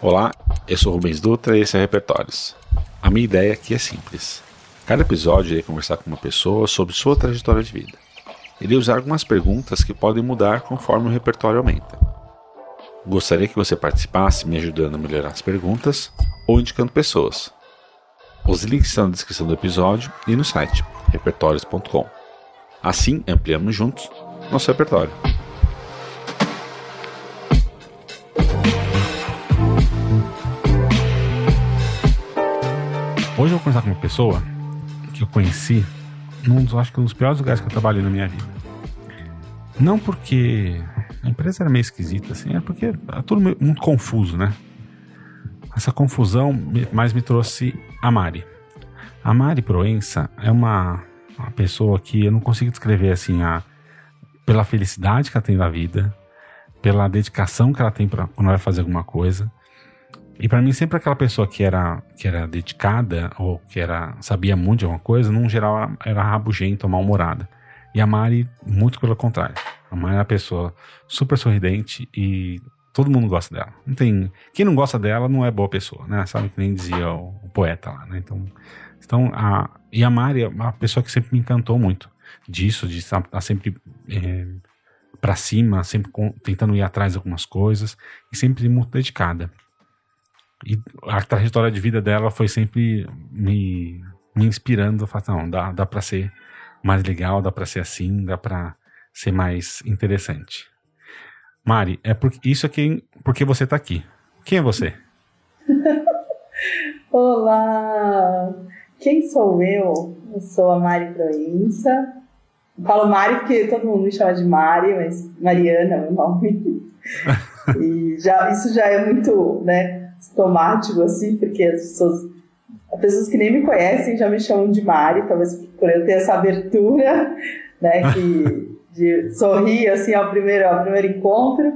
Olá, eu sou Rubens Dutra e esse é Repertórios. A minha ideia aqui é simples. Cada episódio irei conversar com uma pessoa sobre sua trajetória de vida. Irei usar algumas perguntas que podem mudar conforme o repertório aumenta. Gostaria que você participasse me ajudando a melhorar as perguntas ou indicando pessoas. Os links estão na descrição do episódio e no site repertórios.com. Assim ampliamos juntos nosso repertório. Hoje eu vou conversar com uma pessoa que eu conheci num dos, acho que um dos piores lugares que eu trabalhei na minha vida. Não porque a empresa era meio esquisita, assim, é porque é tudo muito confuso, né? Essa confusão mais me trouxe a Mari. A Mari Proença é uma, uma pessoa que eu não consigo descrever assim a, pela felicidade que ela tem da vida, pela dedicação que ela tem para quando vai fazer alguma coisa, e para mim, sempre aquela pessoa que era, que era dedicada ou que era sabia muito de alguma coisa, num geral era rabugenta mal-humorada. E a Mari, muito pelo contrário. A Mari é uma pessoa super sorridente e todo mundo gosta dela. Não tem, quem não gosta dela não é boa pessoa, né? Sabe que nem dizia o, o poeta lá, né? Então, então a, e a Mari é uma pessoa que sempre me encantou muito disso, de estar, sempre é, para cima, sempre tentando ir atrás de algumas coisas e sempre muito dedicada. E a trajetória de vida dela foi sempre me, me inspirando. Falar, não, dá, dá pra ser mais legal, dá pra ser assim, dá pra ser mais interessante. Mari, é por, isso aqui porque você tá aqui. Quem é você? Olá! Quem sou eu? Eu sou a Mari Proença. Falo Mari porque todo mundo me chama de Mari, mas Mariana é meu nome. e já, isso já é muito, né? Sintomático, assim, porque as pessoas, as pessoas que nem me conhecem já me chamam de Mari, talvez por eu ter essa abertura, né, que, de sorrir, assim, ao primeiro, ao primeiro encontro.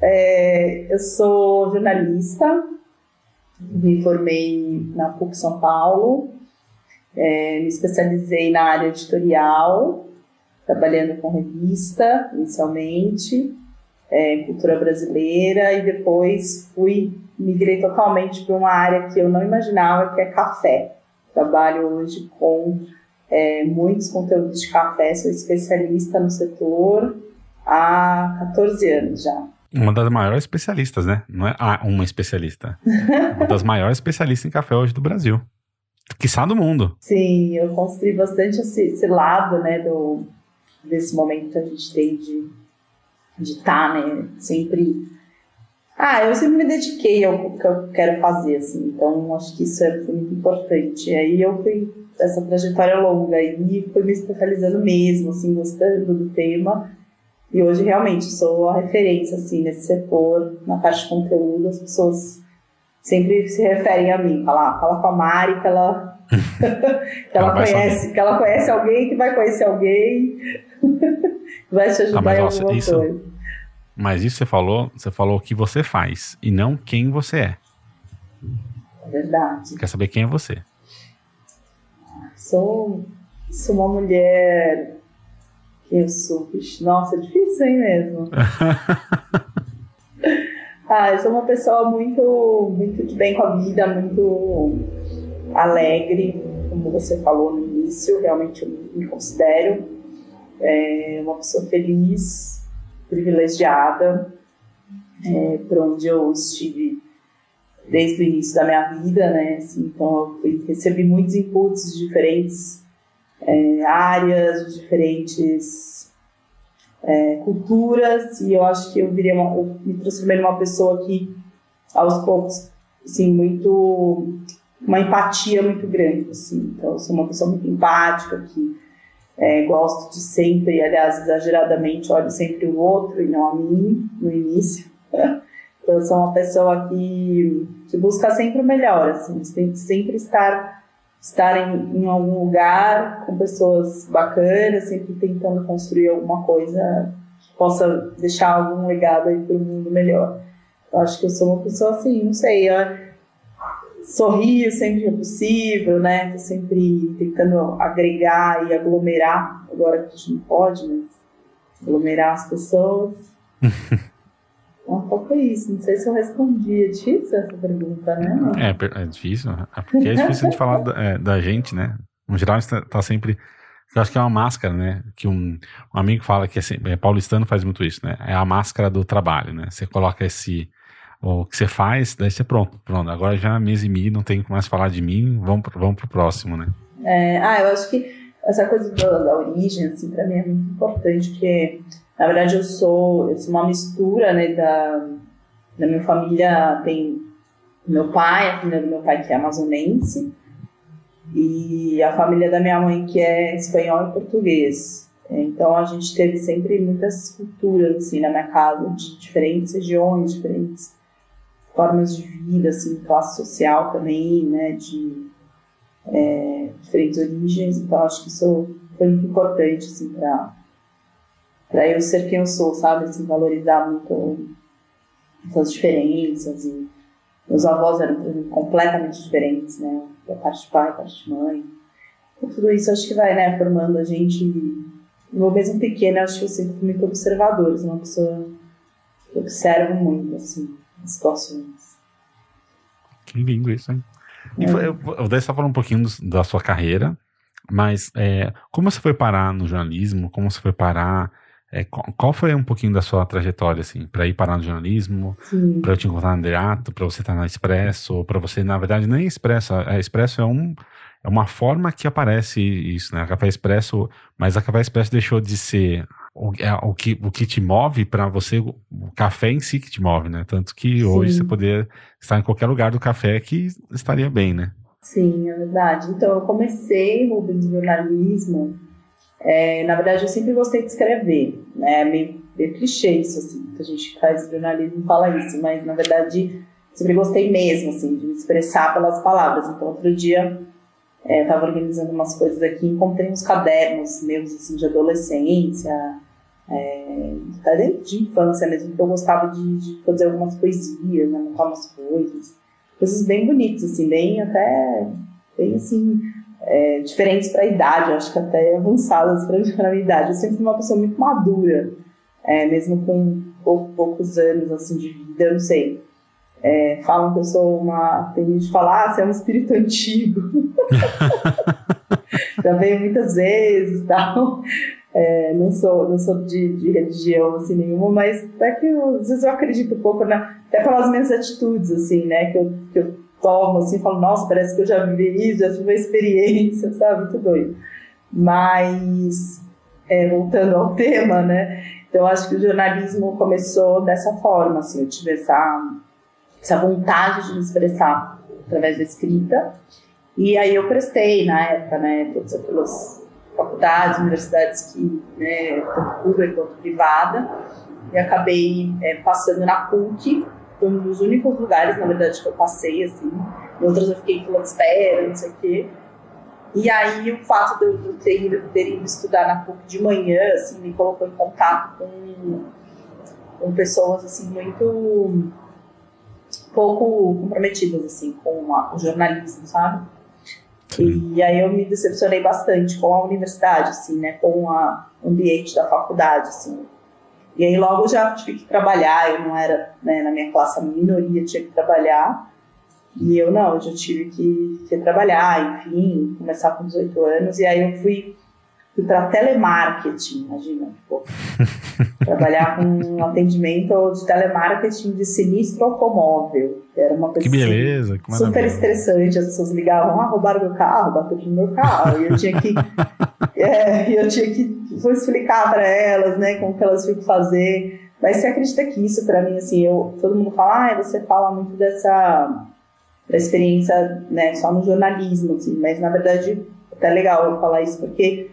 É, eu sou jornalista, me formei na PUC São Paulo, é, me especializei na área editorial, trabalhando com revista, inicialmente, é, cultura brasileira, e depois fui migrei totalmente para uma área que eu não imaginava, que é café. Trabalho hoje com é, muitos conteúdos de café, sou especialista no setor há 14 anos já. Uma das maiores especialistas, né? Não é ah, uma especialista. uma das maiores especialistas em café hoje do Brasil. Quiçá do mundo. Sim, eu construí bastante esse, esse lado, né, do, desse momento que a gente tem de estar, tá, né, sempre ah, eu sempre me dediquei ao que eu quero fazer, assim, então acho que isso é muito importante. E aí eu fui, essa trajetória longa, e fui me especializando mesmo, assim, gostando do tema. E hoje realmente sou a referência, assim, nesse setor, na parte de conteúdo, as pessoas sempre se referem a mim, fala, ah, fala com a Mari que ela, que ela, ela conhece, que ela conhece alguém que vai conhecer alguém, vai te ajudar ah, em alguma isso... coisa. Mas isso você falou, você falou o que você faz e não quem você é. É verdade. Quer saber quem é você? Sou, sou uma mulher que eu sou. Nossa, é difícil, hein mesmo? ah, eu sou uma pessoa muito, muito de bem com a vida, muito alegre, como você falou no início, realmente eu me considero é, uma pessoa feliz, privilegiada, é, por onde eu estive desde o início da minha vida, né? Assim, então eu recebi muitos inputs de diferentes é, áreas, de diferentes é, culturas, e eu acho que eu, virei uma, eu me transformei numa pessoa que, aos poucos, assim, muito uma empatia muito grande, assim. Então eu sou uma pessoa muito empática que é, gosto de sempre, aliás, exageradamente, olho sempre o outro e não a mim no início. então, eu sou uma pessoa que, que busca sempre o melhor, assim, sempre estar, estar em, em algum lugar com pessoas bacanas, sempre tentando construir alguma coisa que possa deixar algum legado aí para o mundo melhor. Eu acho que eu sou uma pessoa assim, não sei, eu, sorrio sempre que é possível, né? Tô sempre tentando agregar e aglomerar, agora que a gente não pode, mas aglomerar as pessoas. um pouco isso. Não sei se eu respondi. É difícil essa pergunta, né? É, é difícil. É porque é difícil a gente falar da, é, da, gente, né? No geral, a gente tá, tá, sempre. Eu acho que é uma máscara, né? Que um, um amigo fala que é, é, paulistano faz muito isso, né? É a máscara do trabalho, né? Você coloca esse. O que você faz, daí você pronto, pronto. Agora já mês e meio, não tem mais falar de mim, vamos, pro, vamos pro próximo, né? É, ah, eu acho que essa coisa da, da origem, assim, pra mim é muito importante, porque na verdade, eu sou, eu sou uma mistura, né, da, da minha família tem meu pai, a filha do meu pai que é amazonense, e a família da minha mãe que é espanhol e português. Então a gente teve sempre muitas culturas assim na minha casa, de diferentes regiões, diferentes formas de vida, assim, classe social também, né, de é, diferentes origens. Então acho que isso foi muito importante assim para para eu ser quem eu sou, sabe? Assim, valorizar muito essas diferenças. E meus avós eram, completamente diferentes, né? Da parte de pai, da parte de mãe. Então, tudo isso acho que vai, né, formando a gente. No mesmo pequeno, acho que eu sempre fui muito observadora, uma pessoa que observa muito, assim, as situações. Que lindo isso, hein? É. E eu, eu, eu estava falando um pouquinho do, da sua carreira, mas é, como você foi parar no jornalismo? Como você foi parar é, qual foi um pouquinho da sua trajetória, assim, para ir parar no jornalismo, para eu te encontrar no Deato, para você estar na Expresso, para você, na verdade, nem Expresso, a Expresso é, um, é uma forma que aparece isso, né? A Café Expresso, mas a Café Expresso deixou de ser o, é, o, que, o que te move para você, o café em si que te move, né? Tanto que Sim. hoje você poder estar em qualquer lugar do café que estaria bem, né? Sim, é verdade. Então, eu comecei o jornalismo é, na verdade, eu sempre gostei de escrever, né? É meio, meio clichê isso, assim, que a gente faz jornalismo fala isso, mas na verdade sempre gostei mesmo, assim, de me expressar pelas palavras. Então, outro dia é, eu estava organizando umas coisas aqui, encontrei uns cadernos meus, assim, de adolescência, é, de infância mesmo, que eu gostava de, de fazer algumas poesias, né, anotar umas coisas, coisas bem bonitas, assim, bem até, bem assim, é, diferentes para a idade, acho que até avançadas para a minha idade. Eu sempre fui uma pessoa muito madura, é, mesmo com poucos, poucos anos assim, de vida, eu não sei. É, falam que eu sou uma. Tem gente que fala, ah, você é um espírito antigo. Já veio muitas vezes e tal. É, não sou, não sou de, de, religião assim nenhuma, mas até que eu, às vezes eu acredito um pouco na, até pelas minhas atitudes, assim, né? Que eu, que eu tomo assim, falo, nossa, parece que eu já vivi isso, já tive uma experiência, sabe? Muito doido. Mas, é, voltando ao tema, né? Então, acho que o jornalismo começou dessa forma, assim, eu tive essa, essa vontade de me expressar através da escrita. E aí eu prestei, na época, né, todas aquelas faculdades, universidades que, né, tanto pública quanto privada, e acabei é, passando na PUC, um dos únicos lugares, na verdade, que eu passei, assim. Em outras eu fiquei em espera, não sei o quê. E aí o fato de eu ter ido, ter ido estudar na PUC de manhã, assim, me colocou em contato com, com pessoas, assim, muito pouco comprometidas, assim, com a, o jornalismo, sabe? E aí eu me decepcionei bastante com a universidade, assim, né? Com o ambiente da faculdade, assim. E aí logo já tive que trabalhar, eu não era, né, na minha classe, a minoria tinha que trabalhar. E eu não, eu já tive que, que trabalhar, enfim, começar com 18 anos. E aí eu fui, fui para telemarketing, imagina, tipo, trabalhar com um atendimento de telemarketing de sinistro automóvel. Era uma coisa que beleza, assim, super estressante. As pessoas ligavam, ah, roubaram meu carro, bateram no meu carro. E eu tinha que, é, eu tinha que vou explicar para elas, né, como que elas tinham que fazer. Mas você acredita que isso para mim, assim, eu, todo mundo fala, ah, você fala muito dessa da experiência, né, só no jornalismo, assim, mas na verdade é até legal eu falar isso porque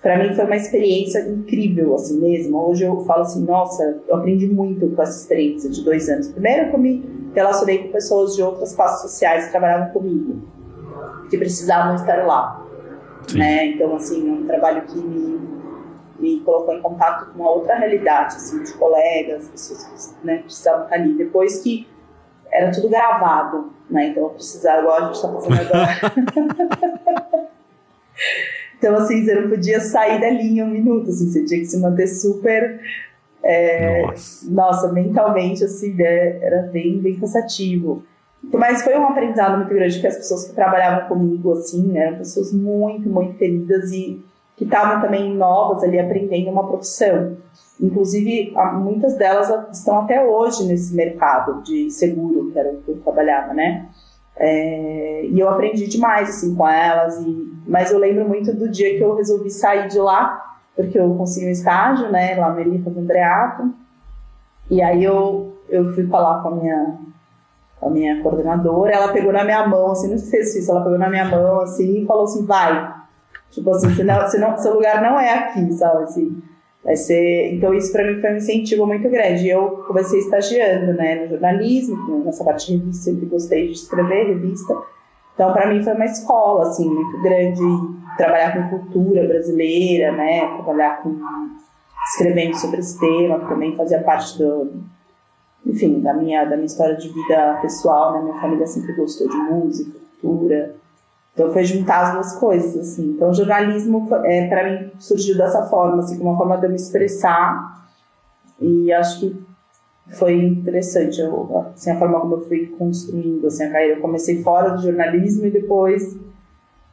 para mim foi uma experiência incrível, assim mesmo. Hoje eu falo assim, nossa, eu aprendi muito com essa experiência de dois anos. Primeiro eu me relacionei com pessoas de outras classes sociais que trabalhavam comigo, que precisavam estar lá, né? Então assim, é um trabalho que me me colocou em contato com uma outra realidade, assim, de colegas, pessoas que né, precisavam estar ali. Depois que era tudo gravado, né? Então eu precisava, igual a gente está fazendo agora. Então, assim, você não podia sair da linha um minuto, assim, você tinha que se manter super É, nossa. nossa. mentalmente, assim, né, era bem, bem cansativo. Mas foi um aprendizado muito grande, porque as pessoas que trabalhavam comigo, assim, eram pessoas muito, muito queridas e que estavam também novas ali aprendendo uma profissão. Inclusive, muitas delas estão até hoje nesse mercado de seguro, que era o que eu trabalhava, né? É, e eu aprendi demais, assim, com elas. E, mas eu lembro muito do dia que eu resolvi sair de lá, porque eu consegui um estágio, né, lá no do Andreato. E aí eu, eu fui falar com a minha com a minha coordenadora, ela pegou na minha mão, assim, não sei se isso, ela pegou na minha mão, assim, e falou assim, vai. Tipo assim, senão, seu lugar não é aqui, sabe, assim. Vai ser... Então isso para mim foi um incentivo muito grande. Eu comecei estagiando, né, no jornalismo, nessa parte de revista, sempre gostei de escrever revista. Então para mim foi uma escola, assim, muito grande, trabalhar com cultura brasileira, né, trabalhar com... escrevendo sobre esse tema, que também fazia parte do enfim, da minha, da minha história de vida pessoal, né? Minha família sempre gostou de música, cultura. Então foi juntar as duas coisas, assim. Então o jornalismo, é, para mim, surgiu dessa forma, assim, como uma forma de eu me expressar. E acho que foi interessante, eu, assim, a forma como eu fui construindo assim, a carreira. Eu comecei fora do jornalismo e depois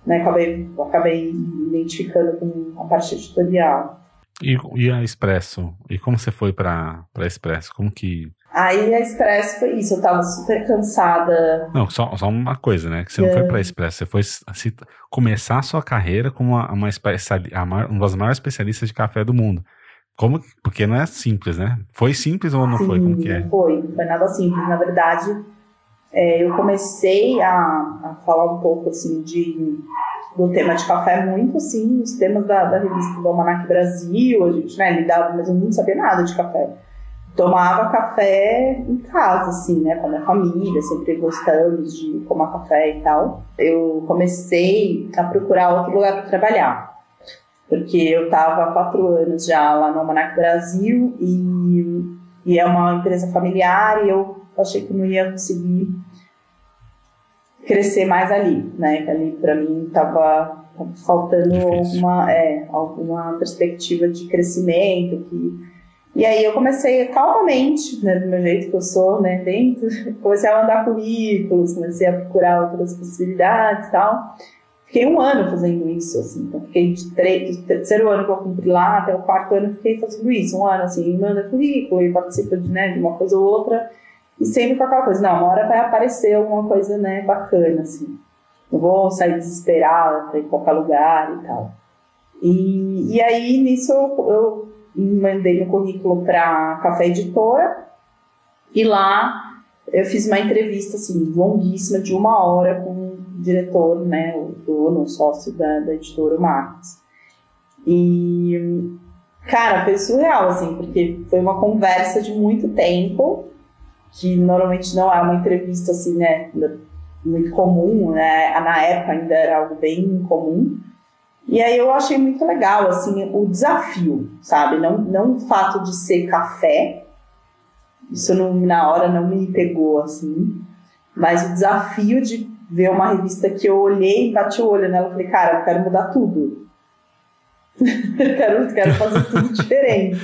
né, acabei, acabei me identificando com a parte editorial. E, e a Expresso? E como você foi para Expresso? Como que Aí a Expresso foi isso, eu tava super cansada. Não, só, só uma coisa, né? Que você não foi pra Expresso, você foi assim, começar a sua carreira como uma, uma, uma, uma das maiores especialistas de café do mundo. Como, porque não é simples, né? Foi simples ou não Sim, foi? Como que é? Foi, não foi nada simples. Na verdade, é, eu comecei a, a, falar um pouco assim de, do tema de café muito assim, os temas da, da revista do Almanac Brasil, a gente né, lidava, mas eu não sabia nada de café tomava café em casa, assim, né, com a minha família, sempre gostamos de tomar café e tal. Eu comecei a procurar outro lugar para trabalhar, porque eu estava há quatro anos já lá no Almanac Brasil e, e é uma empresa familiar e eu achei que não ia conseguir crescer mais ali, né, que ali para mim estava faltando alguma, é, alguma perspectiva de crescimento que e aí eu comecei calmamente, né, do meu jeito que eu sou, né, dentro, comecei a mandar currículos, comecei a procurar outras possibilidades e tal. Fiquei um ano fazendo isso, assim, então fiquei de três, terceiro ano que eu cumpri lá até o quarto ano fiquei fazendo isso, um ano assim, manda currículo e participa de, né, de uma coisa ou outra, e sempre com aquela coisa, não, uma hora vai aparecer alguma coisa, né, bacana, assim. Não vou sair desesperada para ir em qualquer lugar e tal. E, e aí, nisso, eu, eu mandei meu currículo para Café Editora e lá eu fiz uma entrevista assim longuíssima de uma hora com o diretor, né, o dono, o sócio da, da editora Marcos. E cara, foi surreal assim, porque foi uma conversa de muito tempo que normalmente não é uma entrevista assim, né, muito comum, né? Na época ainda era algo bem comum. E aí eu achei muito legal, assim, o desafio, sabe? Não, não o fato de ser café, isso não, na hora não me pegou, assim, mas o desafio de ver uma revista que eu olhei e bati o olho nela e falei, cara, eu quero mudar tudo. quero, quero fazer tudo diferente.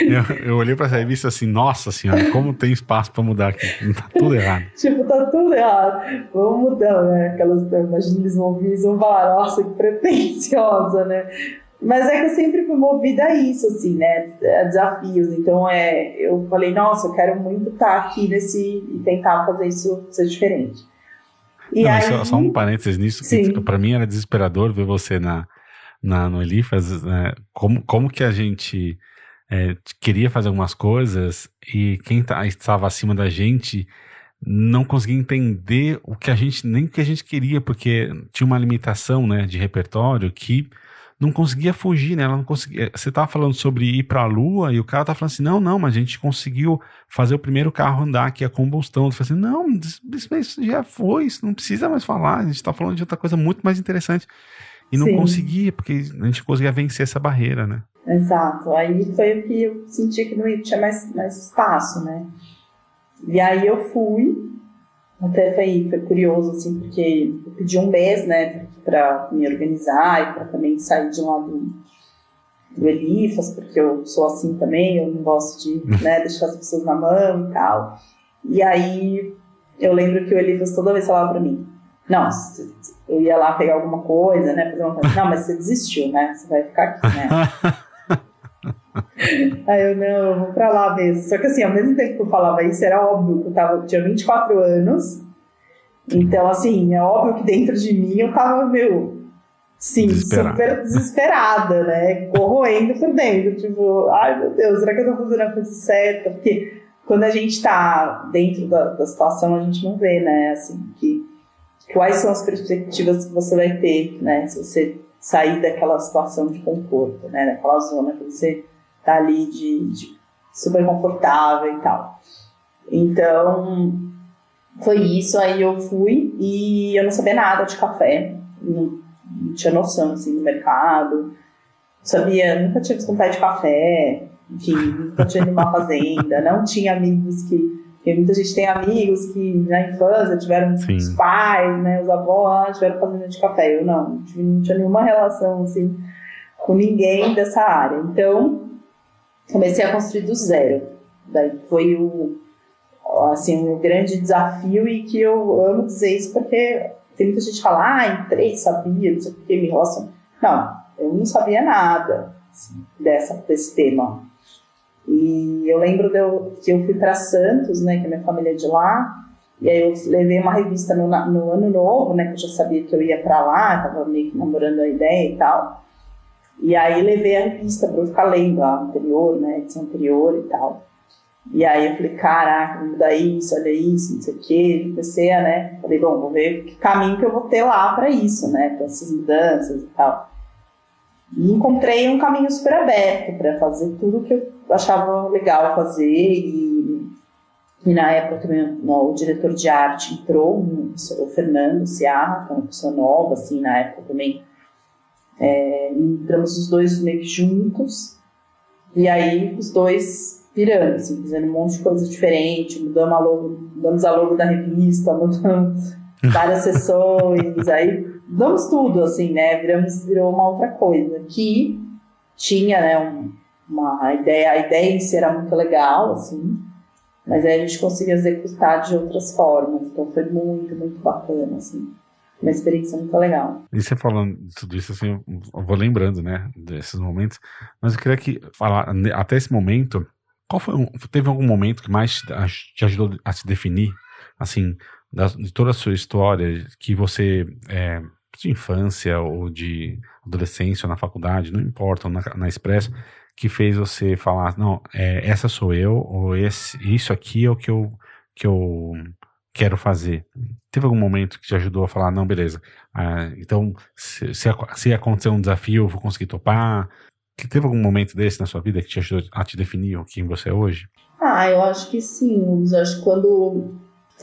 Eu, eu olhei para essa revista assim, nossa senhora, como tem espaço para mudar aqui? Tá tudo errado. tipo, tá tudo errado. Vamos mudar, né? Aquelas, imagina eles vão vir e vão falar, nossa, que pretensiosa, né? Mas é que eu sempre fui movida a isso, assim, né? A desafios. Então, é, eu falei, nossa, eu quero muito estar aqui nesse e tentar fazer isso ser diferente. E Não, aí... só, só, um parênteses nisso, Sim. que para mim era desesperador ver você na, na, no Elifas, né? como, como que a gente é, queria fazer algumas coisas e quem tá, estava acima da gente não conseguia entender o que a gente nem o que a gente queria porque tinha uma limitação né de repertório que não conseguia fugir né ela não conseguia você estava falando sobre ir para a lua e o cara tá falando assim não não mas a gente conseguiu fazer o primeiro carro andar que é a combustão. Eu falei assim não isso, isso já foi isso não precisa mais falar a gente está falando de outra coisa muito mais interessante. E não Sim. conseguia porque a gente conseguia vencer essa barreira né Exato. Aí foi o que eu senti que não tinha mais, mais espaço, né? E aí eu fui, até foi, foi curioso, assim, porque eu pedi um mês, né, para me organizar e para também sair de lá do, do Elifas, porque eu sou assim também, eu não gosto de né, deixar as pessoas na mão e tal. E aí eu lembro que o Elifas toda vez falava para mim, não, eu ia lá pegar alguma coisa, né, fazer uma coisa, não, mas você desistiu, né, você vai ficar aqui, né. Aí eu, não, eu vou pra lá mesmo. Só que assim, ao mesmo tempo que eu falava isso, era óbvio que eu tava, tinha 24 anos. Então, assim, é óbvio que dentro de mim eu tava, meu, sim, desesperada. super desesperada, né? Corroendo por dentro. Tipo, ai meu Deus, será que eu tô fazendo a coisa certa? Porque quando a gente tá dentro da, da situação, a gente não vê, né? Assim, que, quais são as perspectivas que você vai ter, né? Se você sair daquela situação de conforto, né? Daquela zona que você tá ali de, de super confortável e tal. Então, foi isso. Aí eu fui e eu não sabia nada de café, não, não tinha noção assim do mercado, sabia, nunca tinha visto um pé de café, enfim, nunca tinha ido numa fazenda, não tinha amigos que. Porque muita gente tem amigos que na infância tiveram Sim. os pais, né, os avós, tiveram fazenda de café. Eu não, não tinha nenhuma relação assim com ninguém dessa área. Então, comecei a construir do zero. Daí foi o, assim, um grande desafio e que eu amo dizer isso porque tem muita gente que fala, ah, entrei, sabia, não sei o que, me relaciona. Não, eu não sabia nada assim, dessa, desse tema. E eu lembro eu, que eu fui para Santos, né, que a minha família é de lá, e aí eu levei uma revista no, no ano novo, né, que eu já sabia que eu ia para lá, tava meio que namorando a ideia e tal. E aí levei a revista para eu ficar lendo a anterior, né, edição anterior e tal. E aí eu falei, caraca, vou mudar isso, olha isso, não sei o quê. Comecei a, né, falei, bom, vou ver que caminho que eu vou ter lá para isso, né, para essas mudanças e tal. E encontrei um caminho super aberto para fazer tudo que eu achava legal fazer e, e na época também o diretor de arte entrou, o Fernando Ciarra, que é uma pessoa nova, assim, na época também é, entramos os dois meio que juntos, e aí os dois pirando, assim, fazendo um monte de coisa diferente, mudamos a logo, mudamos a logo da revista, mudamos várias sessões, aí mudamos tudo, assim, né? Viramos, virou uma outra coisa. Que tinha, né, um, uma ideia, a ideia em si era muito legal, assim, mas aí a gente conseguia executar de outras formas, então foi muito, muito bacana, assim uma experiência muito legal. E você falando tudo isso, assim, eu vou lembrando, né, desses momentos, mas eu queria que falar, até esse momento, qual foi, teve algum momento que mais te ajudou a se definir, assim, de toda a sua história, que você, é, de infância ou de adolescência ou na faculdade, não importa, ou na, na Expresso, que fez você falar, não, é, essa sou eu, ou esse, isso aqui é o que eu, que eu quero fazer. Teve algum momento que te ajudou a falar, não, beleza, ah, então se, se, se acontecer um desafio, eu vou conseguir topar? Que teve algum momento desse na sua vida que te ajudou a te definir quem você é hoje? Ah, eu acho que sim. Eu acho que quando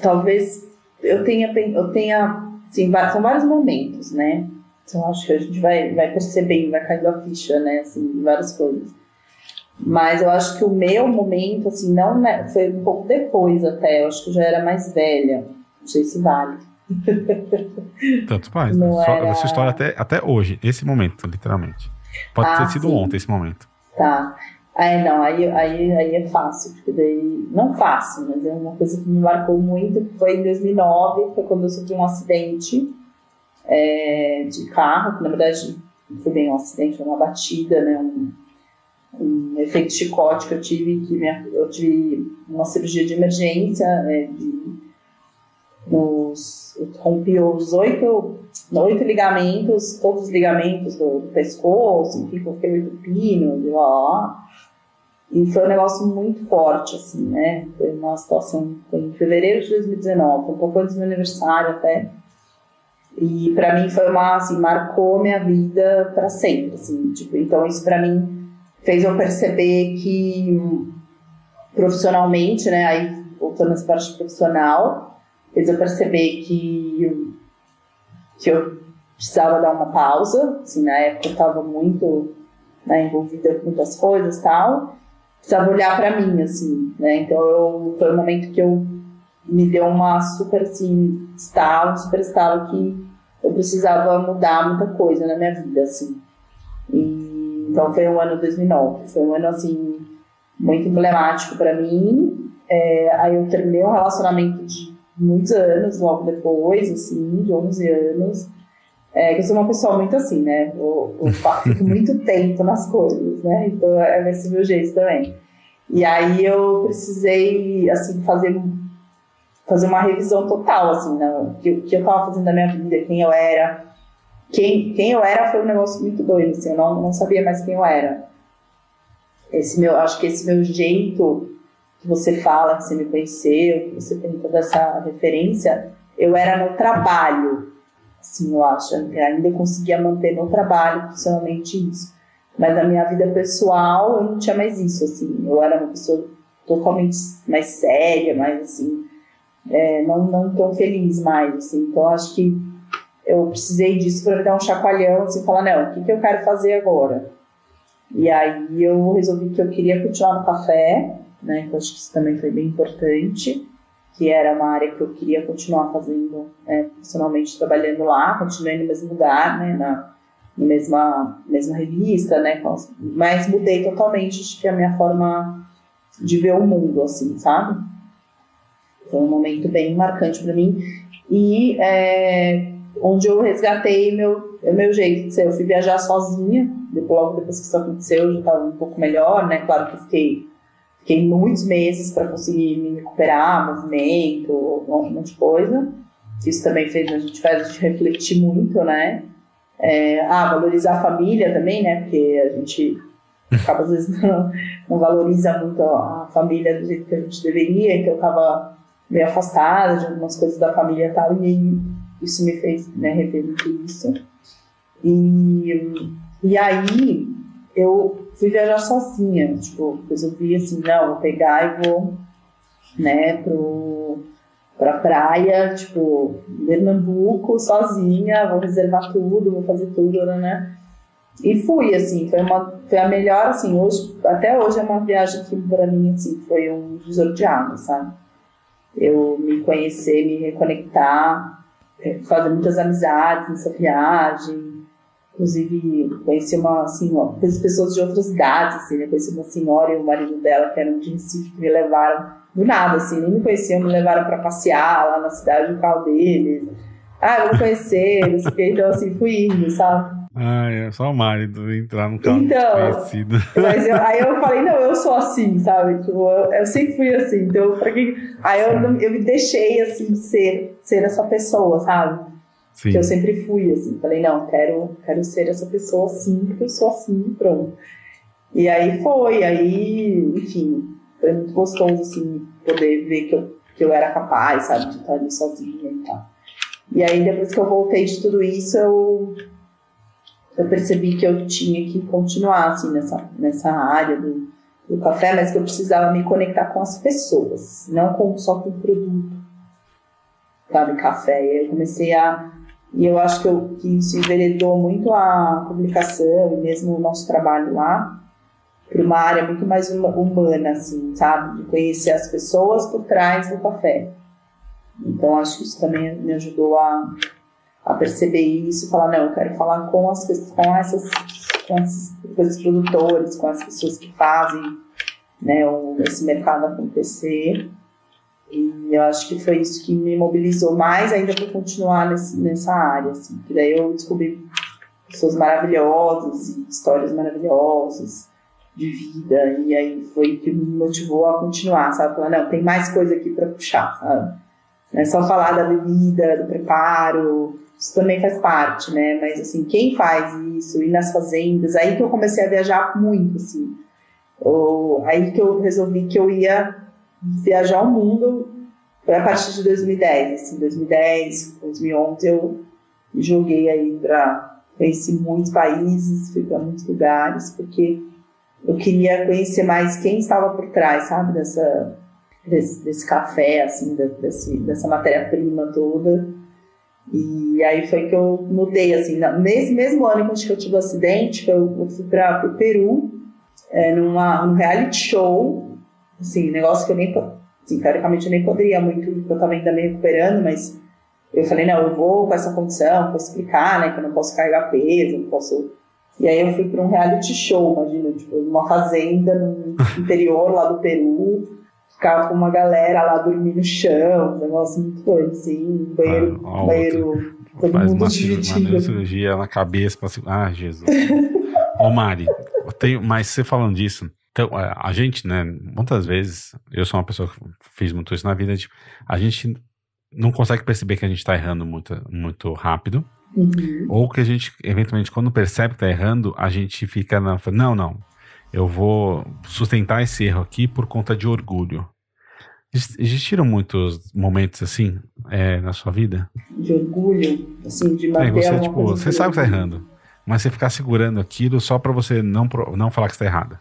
talvez eu tenha, eu tenha, sim, são vários momentos, né? Então acho que a gente vai, vai percebendo, vai caindo a ficha, né? Assim, várias coisas. Mas eu acho que o meu momento, assim, não né, foi um pouco depois até. Eu acho que eu já era mais velha. Não sei se vale. Tanto faz. Né? Não era... Essa história até, até hoje, esse momento, literalmente. Pode ah, ter sido sim. ontem esse momento. Tá. Aí não, aí, aí, aí é fácil, porque daí. Não fácil, mas é uma coisa que me marcou muito, que foi em 2009, foi quando eu sofri um acidente é, de carro, que na verdade foi bem um acidente, foi uma batida, né? Um, um efeito chicote que eu tive, que minha, eu tive uma cirurgia de emergência, né, de, nos, rompi os oito, oito ligamentos, todos os ligamentos do, do pescoço, enfim, coloquei oito pinos, lá, lá. E foi um negócio muito forte, assim, né? Foi uma situação, foi em fevereiro de 2019, um pouco antes do meu aniversário até. E para mim foi uma, assim, marcou minha vida para sempre, assim, tipo, então isso para mim fez eu perceber que profissionalmente, né, aí voltando essa parte profissional, fez eu perceber que, que eu precisava dar uma pausa, assim, na época eu estava muito né, envolvida com muitas coisas tal, precisava olhar para mim, assim, né, então eu, foi um momento que eu me deu uma super, assim, estalo, super estalo que eu precisava mudar muita coisa na minha vida, assim, e então foi um ano 2009, foi um ano assim muito emblemático para mim. É, aí eu terminei um relacionamento de muitos anos, logo depois, assim, de 11 anos. É, eu sou uma pessoa muito assim, né? Eu, eu fico muito tempo nas coisas, né? Então é esse meu jeito também. E aí eu precisei, assim, fazer, fazer uma revisão total, assim, né? que, que eu estava fazendo da minha vida, quem eu era. Quem, quem eu era foi um negócio muito doido, assim, eu não, não sabia mais quem eu era. Esse meu, acho que esse meu jeito que você fala, que você me conheceu, que você tem toda essa referência, eu era no trabalho, assim, eu acho. Eu ainda conseguia manter no trabalho profissionalmente isso. Mas na minha vida pessoal, eu não tinha mais isso, assim. Eu era uma pessoa totalmente mais séria, mais, assim, é, não, não tão feliz mais, assim. Então, acho que eu precisei disso para me dar um chacoalhão, assim, falar, não, o que, que eu quero fazer agora? E aí eu resolvi que eu queria continuar no café, né, que eu acho que isso também foi bem importante, que era uma área que eu queria continuar fazendo é, profissionalmente, trabalhando lá, continuei no mesmo lugar, né, na, na mesma, mesma revista, né, mas mudei totalmente, acho que a minha forma de ver o mundo, assim, sabe? Foi um momento bem marcante para mim e é, onde eu resgatei meu, meu jeito de ser. Eu fui viajar sozinha, logo depois que isso aconteceu, eu já estava um pouco melhor, né? Claro que fiquei, fiquei muitos meses para conseguir me recuperar, movimento, um monte de coisa. Isso também fez a gente faz a gente refletir muito, né? É, ah, valorizar a família também, né? Porque a gente acaba às vezes não, não valoriza muito a família do jeito que a gente deveria, então eu estava meio afastada de algumas coisas da família e tal, e isso me fez né, rever muito isso. E, e aí eu fui viajar sozinha, tipo, resolvi assim, não, vou pegar e vou, né, pro, pra praia, tipo, Pernambuco, sozinha, vou reservar tudo, vou fazer tudo, né, e fui, assim, foi, uma, foi a melhor, assim, hoje, até hoje é uma viagem que pra mim, assim, foi um divisor de água, sabe? Eu me conhecer, me reconectar, fazer muitas amizades nessa viagem, Inclusive, conheci uma senhora, pessoas de outras idades, assim, né? Conheci uma senhora e o marido dela, que eram de Recife, que me levaram do nada, assim, nem me conheciam, me levaram para passear lá na cidade, no carro deles. Ah, vamos conhecer, não sei o que, então assim, fui indo, sabe? Ah, é só o marido entrar no carro então, desconhecido. Mas eu, aí eu falei, não, eu sou assim, sabe? Tipo, eu, eu sempre fui assim, então pra que. Aí eu, eu me deixei assim ser, ser essa pessoa, sabe? Sim. Que eu sempre fui, assim. Falei, não, quero, quero ser essa pessoa assim, porque eu sou assim, pronto. E aí foi, aí, enfim, foi muito gostoso, assim, poder ver que eu, que eu era capaz, sabe, de estar ali sozinha e tal. E aí, depois que eu voltei de tudo isso, eu, eu percebi que eu tinha que continuar, assim, nessa, nessa área do, do café, mas que eu precisava me conectar com as pessoas, não com, só com o produto, sabe, café. E aí eu comecei a e eu acho que, eu, que isso enveredou muito a publicação e mesmo o nosso trabalho lá para uma área muito mais humana, assim, sabe? De conhecer as pessoas por trás do café. Então, acho que isso também me ajudou a, a perceber isso e falar, não, eu quero falar com as com essas, com esses, com esses produtores, com as pessoas que fazem né, esse mercado acontecer. E eu acho que foi isso que me mobilizou mais ainda para continuar nesse, nessa área, assim. Que daí eu descobri pessoas maravilhosas e histórias maravilhosas de vida. E aí foi que me motivou a continuar, sabe? Falar, não, tem mais coisa aqui para puxar, sabe? Não é só falar da bebida, do preparo, isso também faz parte, né? Mas assim, quem faz isso, ir nas fazendas, aí que eu comecei a viajar muito, assim. Ou, aí que eu resolvi que eu ia viajar o mundo foi a partir de 2010. Assim, 2010, 2011 eu joguei aí para conheci muitos países, fui para muitos lugares, porque eu queria conhecer mais quem estava por trás, sabe, dessa desse, desse café, assim, desse, dessa matéria-prima toda. E aí foi que eu mudei, assim, nesse mesmo ano que eu tive o um acidente, eu, fui para o Peru, é, numa, num reality show Assim, negócio que eu nem, assim, teoricamente eu nem poderia muito, porque eu estava ainda me recuperando, mas eu falei, não, eu vou com essa condição, vou explicar, né, que eu não posso carregar peso, não posso, E aí eu fui para um reality show, imagina, tipo, numa fazenda no interior lá do Peru, ficava com uma galera lá dormindo no chão, um negócio muito doido, assim, banheiro, ah, banheiro todo Faz mundo uma, dividido. Uma cirurgia na cabeça, pra... ah, Jesus. Ô Mari, tenho, mas você falando disso, então, a gente, né, muitas vezes, eu sou uma pessoa que fiz muito isso na vida, tipo, a gente não consegue perceber que a gente está errando muito, muito rápido, uhum. ou que a gente, eventualmente, quando percebe que está errando, a gente fica na, não, não, eu vou sustentar esse erro aqui por conta de orgulho. Existiram muitos momentos assim é, na sua vida? De orgulho, assim, de manter é, você, tipo, você sabe que está errando, mas você ficar segurando aquilo só para você não, não falar que está errado.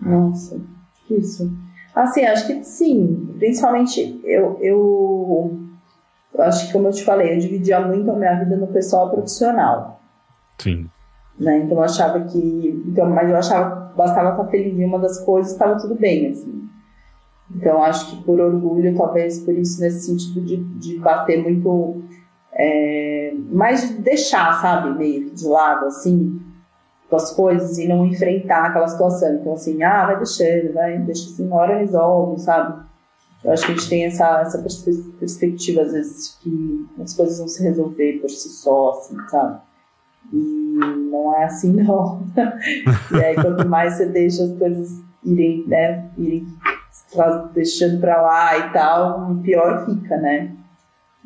Nossa, isso. Assim, acho que sim. Principalmente eu, eu, eu acho que, como eu te falei, eu dividia muito a minha vida no pessoal profissional. Sim. Né? Então eu achava que. Então, mas eu achava bastava estar feliz em uma das coisas, estava tudo bem, assim. Então acho que por orgulho, talvez por isso, nesse sentido de, de bater muito. É, mais de deixar, sabe, meio de lado, assim, as coisas e não enfrentar aquela situação. Então, assim, ah, vai deixando, vai, deixa assim, uma hora resolve, sabe? Eu acho que a gente tem essa, essa perspectiva, às vezes, que as coisas vão se resolver por si só, assim, sabe? E não é assim, não. e aí, quanto mais você deixa as coisas irem, né, irem deixando pra lá e tal, pior fica, né?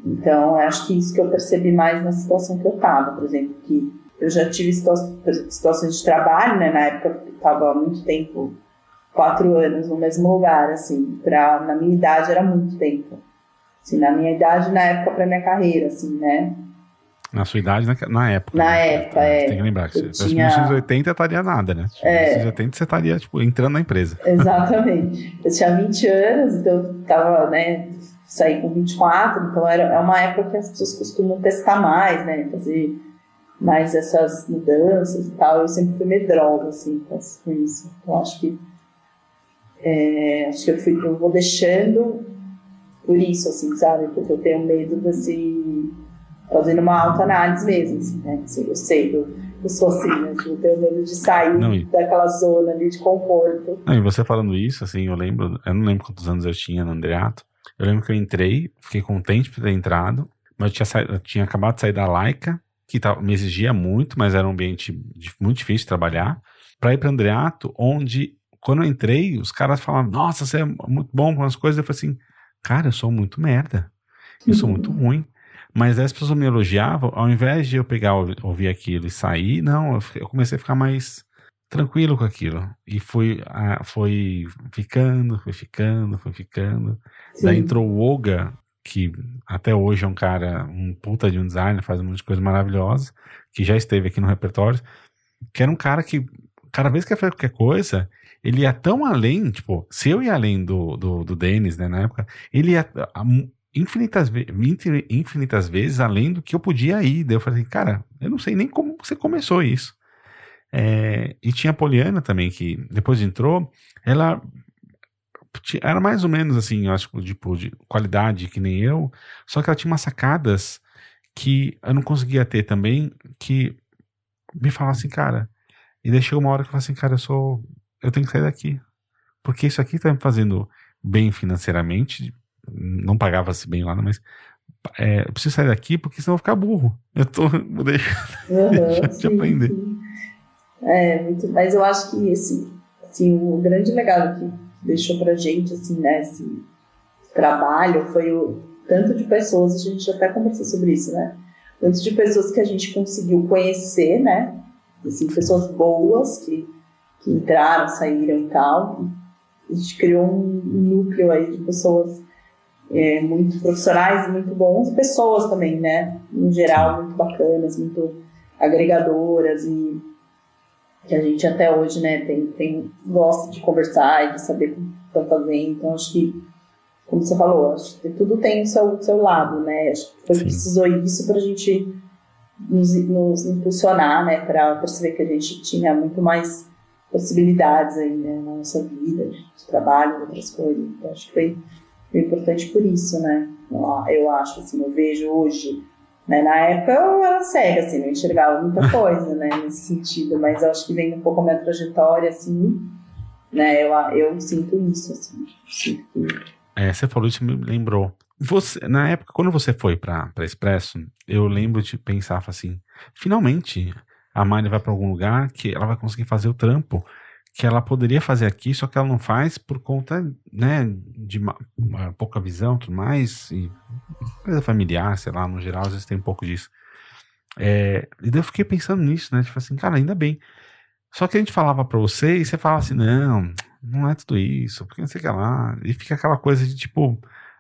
Então, acho que isso que eu percebi mais na situação que eu tava, por exemplo, que eu já tive situações de trabalho, né? Na época eu estava há muito tempo, quatro anos no mesmo lugar, assim, pra, na minha idade era muito tempo. Assim, na minha idade, na época, para minha carreira, assim, né? Na sua idade, na, na época. Na né? época, é. Tem que lembrar que se tinha... 1980 estaria nada, né? Se é. 1980 você estaria, tipo, entrando na empresa. Exatamente. Eu tinha 20 anos, então eu tava, né, saí com 24, então era, é uma época que as pessoas costumam testar mais, né? Fazer mais essas mudanças e tal, eu sempre fui medrosa, assim, com isso. Então, acho que é, acho que eu, fui, eu vou deixando por isso, assim, sabe? Porque eu tenho medo desse... fazendo uma autoanálise mesmo, assim, né? Assim, eu sei, eu, eu sou assim, né? Eu tenho medo de sair não, e... daquela zona ali de conforto. Não, e você falando isso, assim, eu lembro, eu não lembro quantos anos eu tinha no Andreato, eu lembro que eu entrei, fiquei contente por ter entrado, mas eu tinha, sa... eu tinha acabado de sair da Laika, que tá, me exigia muito, mas era um ambiente muito difícil de trabalhar, para ir para Andreato, onde, quando eu entrei, os caras falavam, nossa, você é muito bom com as coisas. Eu falei assim, cara, eu sou muito merda, eu sou muito ruim. Mas as pessoas me elogiavam, ao invés de eu pegar, ouvir aquilo e sair, não, eu comecei a ficar mais tranquilo com aquilo. E fui, foi ficando, foi ficando, foi ficando. Sim. Daí entrou o Olga, que até hoje é um cara, um puta de um designer, faz um monte de coisas maravilosas, que já esteve aqui no repertório, que era um cara que, cada vez que ia fazer qualquer coisa, ele ia tão além, tipo, se eu ia além do, do, do né, na época, ele ia infinitas, infinitas vezes além do que eu podia ir. Daí eu falei, cara, eu não sei nem como você começou isso. É, e tinha a Poliana também, que depois entrou, ela era mais ou menos assim, eu acho, tipo, de qualidade que nem eu, só que ela tinha umas sacadas que eu não conseguia ter também, que me falava assim, cara, e deixou uma hora que eu falei assim, cara, eu sou, eu tenho que sair daqui, porque isso aqui tá me fazendo bem financeiramente, não pagava-se bem lá, mas é, eu preciso sair daqui porque senão eu vou ficar burro. Eu tô, deixar, uhum, deixar de aprender. Sim. É, muito, mas eu acho que esse, assim, o grande legado que deixou pra gente, assim, né, esse trabalho foi o tanto de pessoas, a gente até conversou sobre isso, né? Tanto de pessoas que a gente conseguiu conhecer, né? Assim, pessoas boas que, que entraram, saíram e tal. A gente criou um núcleo aí de pessoas é, muito profissionais, muito bons, pessoas também, né? Em geral, muito bacanas, muito agregadoras e que a gente até hoje, né, tem, tem, gosta de conversar e de saber o que estão fazendo. Então, acho que, como você falou, acho que tudo tem o seu, seu lado, né? Acho que foi, precisou isso para a gente nos, nos impulsionar, né, para perceber que a gente tinha muito mais possibilidades aí, né, na nossa vida, de trabalho, outras coisas. Então, acho que foi, foi importante por isso, né? Eu, eu acho, assim, eu vejo hoje Né? Na época eu era cega, assim, não enxergava muita coisa, né, nesse sentido, mas eu acho que vem um pouco a minha trajetória, assim, né, eu, eu sinto isso, assim, sinto que... É, você falou isso me lembrou. Você, na época, quando você foi para Expresso, eu lembro de pensar assim, finalmente a Mari vai para algum lugar que ela vai conseguir fazer o trampo que ela poderia fazer aqui, só que ela não faz por conta, né, de uma, uma pouca visão, tudo mais, e coisa familiar, sei lá, no geral, às vezes tem um pouco disso. É, e daí eu fiquei pensando nisso, né, tipo assim, cara, ainda bem. Só que a gente falava para você e você falava assim, não, não é tudo isso, porque não sei o que lá, e fica aquela coisa de tipo,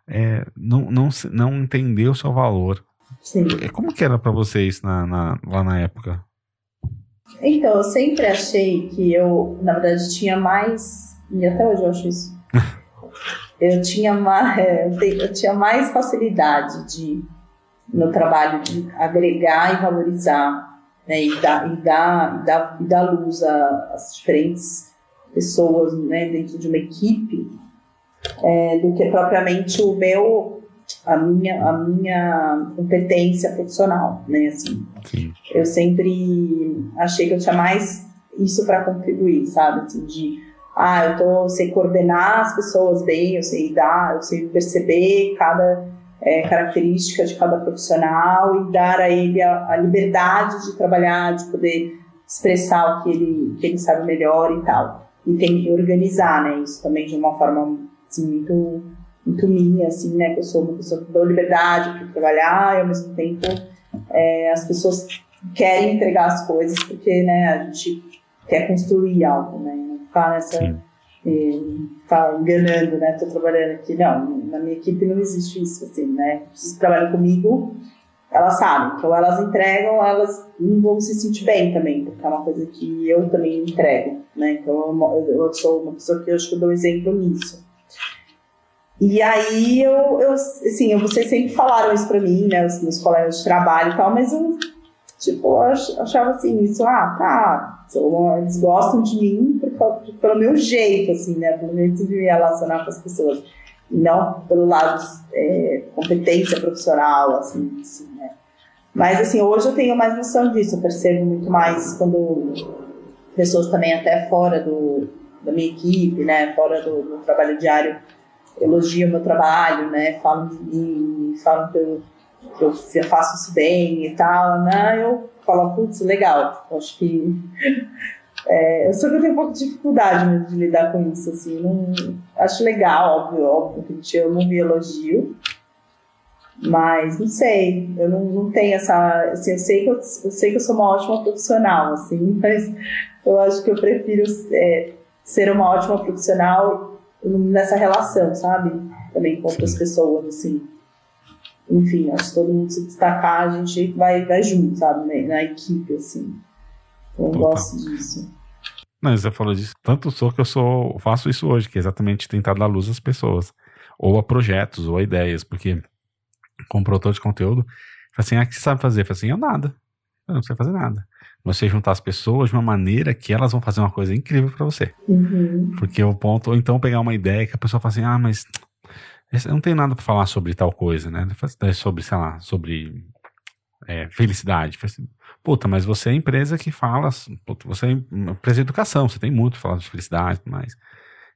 é, não, não, não entender o seu valor. Sim. Como que era para vocês na, na, lá na época? Então, eu sempre achei que eu, na verdade, tinha mais. E até hoje eu acho isso. eu tinha mais, é, eu tinha mais facilidade de, no trabalho de agregar e valorizar, né, e dar, e dar, e dar, e dar luz às diferentes pessoas né, dentro de uma equipe, é, do que propriamente o meu a minha, a minha competência profissional, né? Assim, Sim. eu sempre achei que eu tinha mais isso para contribuir, sabe? Assim, de, ah, eu tô, sei coordenar as pessoas bem, eu sei dar, eu sei perceber cada é, característica de cada profissional e dar a ele a, a, liberdade de trabalhar, de poder expressar o que ele, que ele sabe melhor e tal. E tem que organizar, né? Isso também de uma forma assim, muito muito minha, assim, né? Que eu sou uma pessoa que dou liberdade para trabalhar e ao mesmo tempo é, as pessoas querem entregar as coisas porque, né, a gente quer construir algo, né? Não ficar nessa. E, tá enganando, né? Tô trabalhando aqui. Não, na minha equipe não existe isso, assim, né? Vocês trabalham comigo, elas sabem ou elas entregam, elas não vão se sentir bem também, porque é uma coisa que eu também entrego, né? Então eu, eu sou uma pessoa que eu acho que eu dou exemplo nisso. E aí eu, eu assim, vocês sempre falaram isso pra mim, né, os meus colegas de trabalho e tal, mas eu, tipo, eu achava assim, isso, ah, tá, eles gostam de mim por, pelo meu jeito, assim, né, pelo jeito de me relacionar com as pessoas, não pelo lado é, competência profissional, assim, assim, né. Mas, assim, hoje eu tenho mais noção disso, eu percebo muito mais quando pessoas também até fora do, da minha equipe, né, fora do, do trabalho diário, elogiam meu trabalho, né? Falam de mim, falam que eu, que eu faço isso bem e tal, né? Eu falo, putz, legal. Acho que. É, eu só que eu tenho um pouco de dificuldade mesmo de lidar com isso, assim. Não, acho legal, óbvio, óbvio que eu não me elogio. Mas não sei, eu não, não tenho essa. Assim, eu, sei que eu, eu sei que eu sou uma ótima profissional, assim, mas eu acho que eu prefiro é, ser uma ótima profissional nessa relação, sabe? Também com outras Sim. pessoas, assim. Enfim, acho que todo mundo se destacar, a gente vai, vai junto, sabe? Na, na equipe, assim. Então, eu Total. gosto disso. Não, você falou disso. Tanto sou que eu sou, faço isso hoje, que é exatamente tentar dar luz às pessoas. Ou a projetos, ou a ideias, porque como produtor de conteúdo, assim, ah, o que você sabe fazer? Falei assim, eu nada. Eu não sei fazer nada você juntar as pessoas de uma maneira que elas vão fazer uma coisa incrível para você. Uhum. Porque o ponto, ou então pegar uma ideia que a pessoa fala assim, ah, mas eu não tenho nada para falar sobre tal coisa, né? Sobre, sei lá, sobre é, felicidade. Assim, puta, mas você é a empresa que fala, puta, você é empresa de educação, você tem muito falar de felicidade e mais.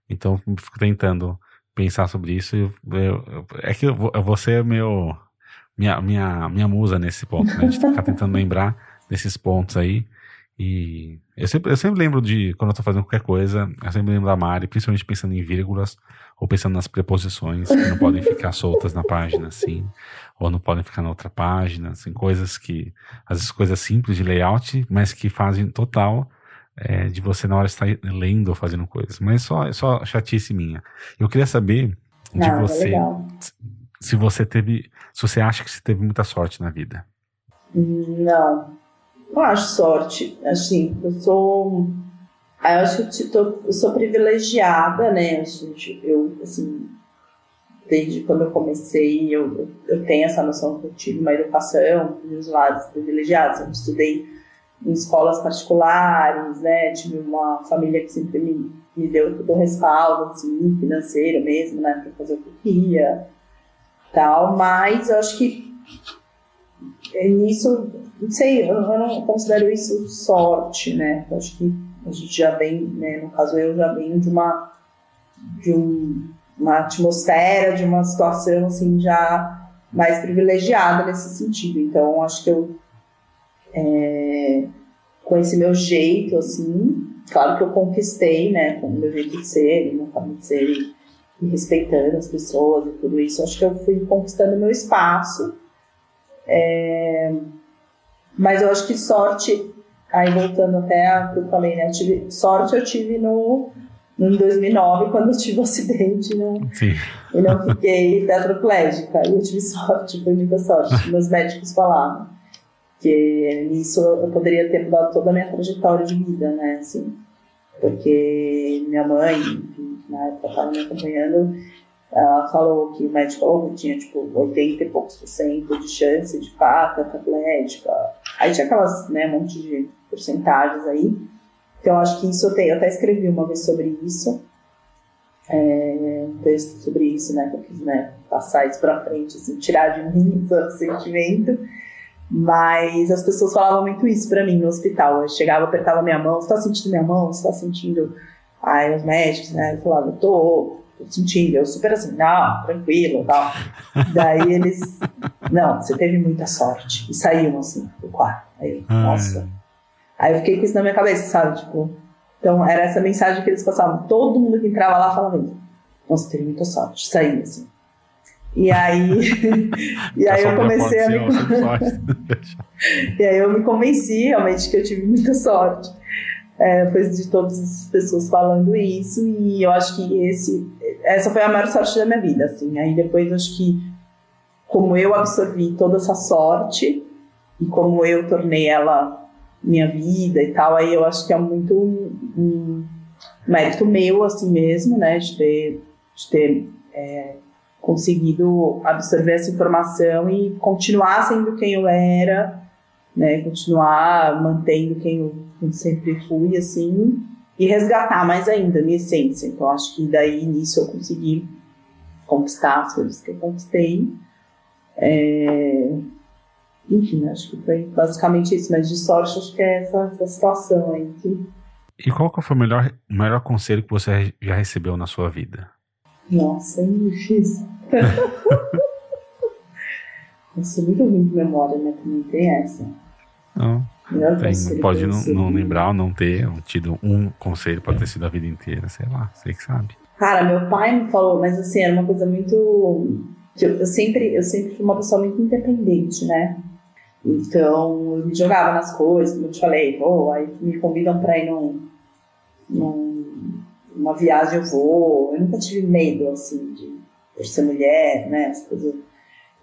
Então, eu fico tentando pensar sobre isso. Eu, eu, é que eu, você é meu, minha, minha, minha musa nesse ponto, né? De ficar tentando lembrar nesses pontos aí. E eu sempre, eu sempre lembro de, quando eu tô fazendo qualquer coisa, eu sempre lembro da Mari, principalmente pensando em vírgulas, ou pensando nas preposições que não podem ficar soltas na página, assim, ou não podem ficar na outra página, assim, coisas que, às vezes coisas simples de layout, mas que fazem total é, de você na hora estar lendo ou fazendo coisas. Mas só, é só chatice minha. Eu queria saber de não, é você, se você teve, se você acha que você teve muita sorte na vida. Não, não acho sorte. Assim, eu sou. Eu acho que eu, eu sou privilegiada, né? Eu, assim, desde quando eu comecei, eu, eu tenho essa noção que eu tive uma educação dos lados privilegiados. Eu estudei em escolas particulares, né? Tive uma família que sempre me, me deu todo o respaldo, assim, financeiro mesmo, né? Para fazer o que queria, tal. Mas eu acho que nisso, não sei, eu, não considero isso sorte, né? Eu acho que a gente já vem, né, no caso eu já venho de uma de um, uma atmosfera, de uma situação assim já mais privilegiada nesse sentido. Então acho que eu é, com esse meu jeito assim, claro que eu conquistei, né, com o meu jeito de ser, minha forma de ser e, e respeitando as pessoas e tudo isso, acho que eu fui conquistando meu espaço. É, mas eu acho que sorte Aí voltando até a que eu falei, né? Eu tive, sorte eu tive no, no 2009, quando eu tive um acidente não, e não fiquei tetraplégica. E eu tive sorte, foi muita sorte. Meus médicos falavam que nisso eu poderia ter mudado toda a minha trajetória de vida, né? Assim, porque minha mãe, na época estava me acompanhando, ela falou que o médico falou que tinha tipo 80 e poucos por cento de chance de ficar tetraplégica. Aí tinha aquelas, né, um monte de porcentagens aí. Então, acho que isso eu. Eu até escrevi uma vez sobre isso. É, um texto sobre isso, né? Que eu quis né, passar isso pra frente, assim, tirar de mim o sentimento. Mas as pessoas falavam muito isso pra mim no hospital. Eu chegava, apertava minha mão, você tá sentindo minha mão? Você tá sentindo. Aí os médicos, né? Eu falava, tô, tô sentindo. Eu super assim, não, tranquilo tal. Daí eles, não, você teve muita sorte. E saíam assim do quarto. Aí, nossa. Aí eu fiquei com isso na minha cabeça, sabe? Tipo, então era essa mensagem que eles passavam. Todo mundo que entrava lá falava isso. Nossa, teve muita sorte. Saí assim. E aí, e aí eu comecei a me E aí eu me convenci realmente que eu tive muita sorte. É, de todas as pessoas falando isso, e eu acho que esse, essa foi a maior sorte da minha vida, assim. Aí depois acho que como eu absorvi toda essa sorte e como eu tornei ela minha vida e tal, aí eu acho que é muito um, um mérito meu, assim mesmo, né, de ter, de ter é, conseguido absorver essa informação e continuar sendo quem eu era, né, continuar mantendo quem eu sempre fui, assim, e resgatar mais ainda a minha essência. Então, acho que daí nisso eu consegui conquistar as coisas que eu conquistei. É, enfim, acho que foi basicamente isso, mas de sorte acho que é essa, essa situação aí. Que... E qual que foi o melhor, melhor conselho que você já recebeu na sua vida? Nossa, é difícil. eu sou muito ruim de memória, né? Também tem essa. Não. Tem, pode não, não lembrar ou não ter tido um conselho, pode ter sido a vida inteira, sei lá, sei que sabe. Cara, meu pai me falou, mas assim, era uma coisa muito. Eu, eu, sempre, eu sempre fui uma pessoa muito independente, né? Então, eu me jogava nas coisas, como eu te falei, oh, aí me convidam para ir num, num, numa viagem, eu vou. Eu nunca tive medo, assim, de, por ser mulher, né, as coisas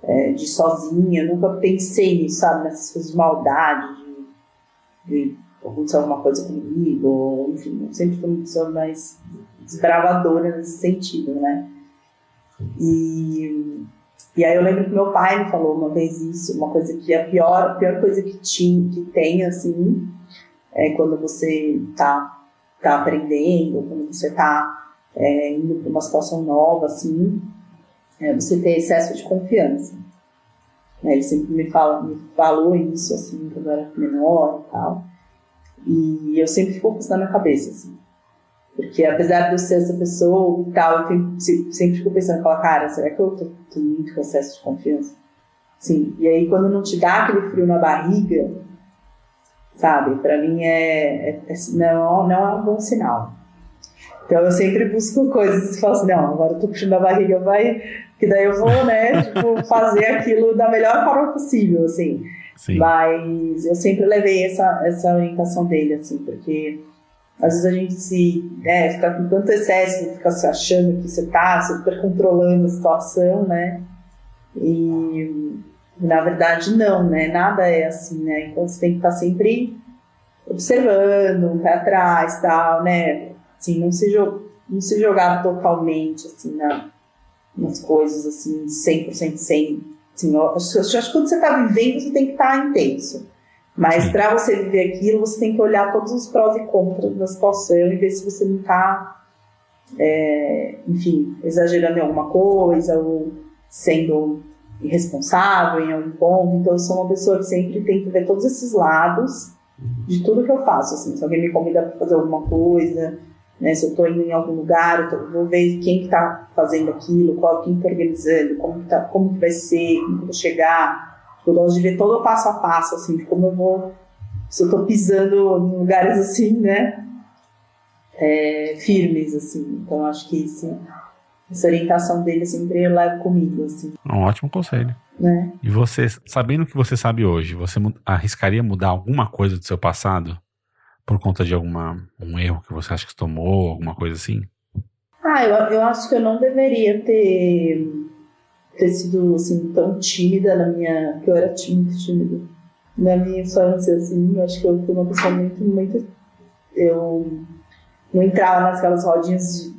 é, de sozinha, eu nunca pensei nisso, sabe, nessas coisas de maldade, de, acontecer alguma coisa comigo, ou, enfim, eu sempre fui uma pessoa mais desbravadora nesse sentido, né. E e aí eu lembro que meu pai me falou uma vez isso, uma coisa que a pior, a pior coisa que, tinha, que tem, assim, é quando você tá, tá aprendendo, quando você tá é, indo para uma situação nova, assim, é você ter excesso de confiança. É, ele sempre me, fala, me falou isso, assim, quando eu era menor e tal. E eu sempre fico com isso na minha cabeça, assim. Porque apesar de eu ser essa pessoa e tal, eu sempre fico pensando, fala, cara, será que eu tô, tô muito com excesso de confiança? Sim. E aí quando não te dá aquele frio na barriga, sabe, para mim é, é, é, não, não é um bom sinal. Então eu sempre busco coisas e falo assim, não, agora eu tô puxando a barriga, vai, que daí eu vou, né, tipo, fazer aquilo da melhor forma possível, assim. Sim. Mas eu sempre levei essa, essa orientação dele, assim, porque às vezes a gente se né, fica com tanto excesso, fica se achando que você está super controlando a situação, né? E na verdade não, né? Nada é assim, né? Então você tem que estar tá sempre observando, um pé atrás, tal, né? Assim, não se, não se jogar totalmente assim na, nas coisas assim, 100% sem. Assim, eu acho, acho que quando você está vivendo, você tem que estar tá intenso. Mas para você viver aquilo, você tem que olhar todos os prós e contras da situação e ver se você não está, é, enfim, exagerando em alguma coisa ou sendo irresponsável em algum ponto. Então, eu sou uma pessoa que sempre tenta ver todos esses lados de tudo que eu faço. Assim, se alguém me convida para fazer alguma coisa, né, se eu estou indo em algum lugar, eu tô, vou ver quem está fazendo aquilo, qual, quem está organizando, como que, tá, como que vai ser, como que eu vou chegar. Eu gosto de ver todo o passo a passo, assim, de como eu vou. Se eu estou pisando em lugares assim, né? É, firmes, assim. Então, acho que isso essa orientação dele sempre eu levo comigo, assim. Um ótimo conselho. Né? E você, sabendo o que você sabe hoje, você arriscaria mudar alguma coisa do seu passado por conta de alguma um erro que você acha que tomou, alguma coisa assim? Ah, eu, eu acho que eu não deveria ter ter sido assim tão tímida na minha, que eu era muito tímida na minha infância, assim. Eu acho que eu fui uma pessoa muito, muito eu não entrava naquelas rodinhas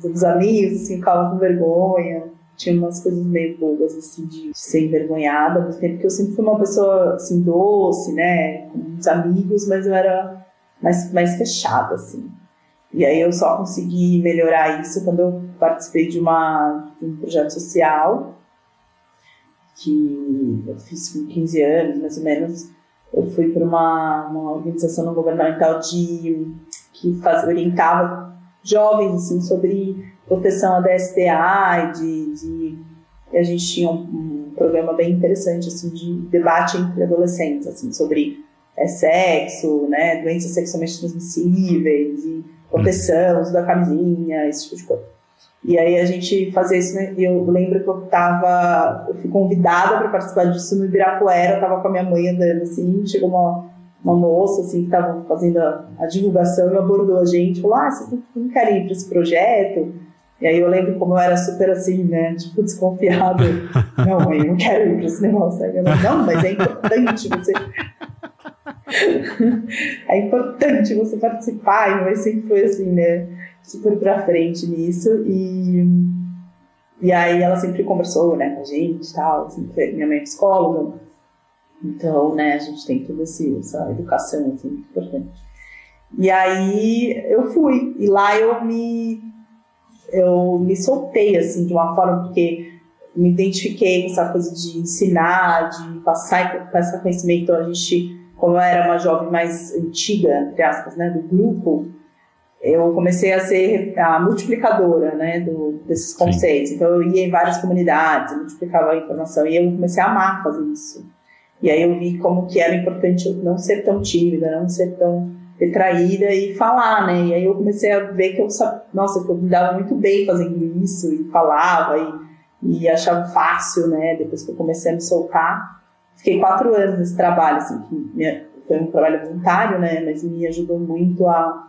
de dos amigos, assim, ficava com vergonha. Tinha umas coisas meio bobas, assim, de ser envergonhada, que eu sempre fui uma pessoa, assim, doce, né, com muitos amigos, mas eu era mais, mais fechada, assim. E aí eu só consegui melhorar isso quando eu participei de, uma, de um projeto social, que eu fiz com 15 anos, mais ou menos. Eu fui para uma, uma organização não governamental de, que faz, orientava jovens, assim, sobre proteção à DSTA, de, de a gente tinha um, um, programa bem interessante, assim, de debate entre adolescentes, assim, sobre é, sexo, né, doenças sexualmente transmissíveis, e proteção, uso da camisinha, esse tipo de coisa. E aí a gente fazia isso, né? Eu lembro que eu tava, eu fui convidada para participar disso no Ibirapuera, eu tava com a minha mãe andando assim, chegou uma uma moça assim, que estava fazendo a, a, divulgação e abordou a gente, falou, ah, você não quer ir para esse projeto? E aí eu lembro como eu era super assim, né, tipo, desconfiada. não, mãe, eu não quero ir para esse negócio. Aí eu não, mas é importante você... é importante você participar, e mas sempre foi assim, né, super pra frente nisso, e... E aí ela sempre conversou, né, com a gente e tal, assim, minha mãe é psicóloga, então, né, a gente tem toda essa educação assim, muito importante. E aí eu fui, e lá eu me, eu me soltei, assim, de uma forma, porque me identifiquei com essa coisa de ensinar, de passar, passar conhecimento. Então, a gente, como eu era uma jovem mais antiga, entre aspas, né, do grupo, eu comecei a ser a multiplicadora, né, do, desses conceitos. Sim. Então, eu ia em várias comunidades, multiplicava a informação, e eu comecei a amar fazer isso. E aí eu vi como que era importante eu não ser tão tímida, não ser tão retraída e falar, né? E aí eu comecei a ver que eu, nossa, que eu me dava muito bem fazendo isso e falava e, e achava fácil, né? Depois que eu comecei a me soltar. Fiquei quatro anos nesse trabalho, assim, que foi um trabalho voluntário, né? Mas me ajudou muito a,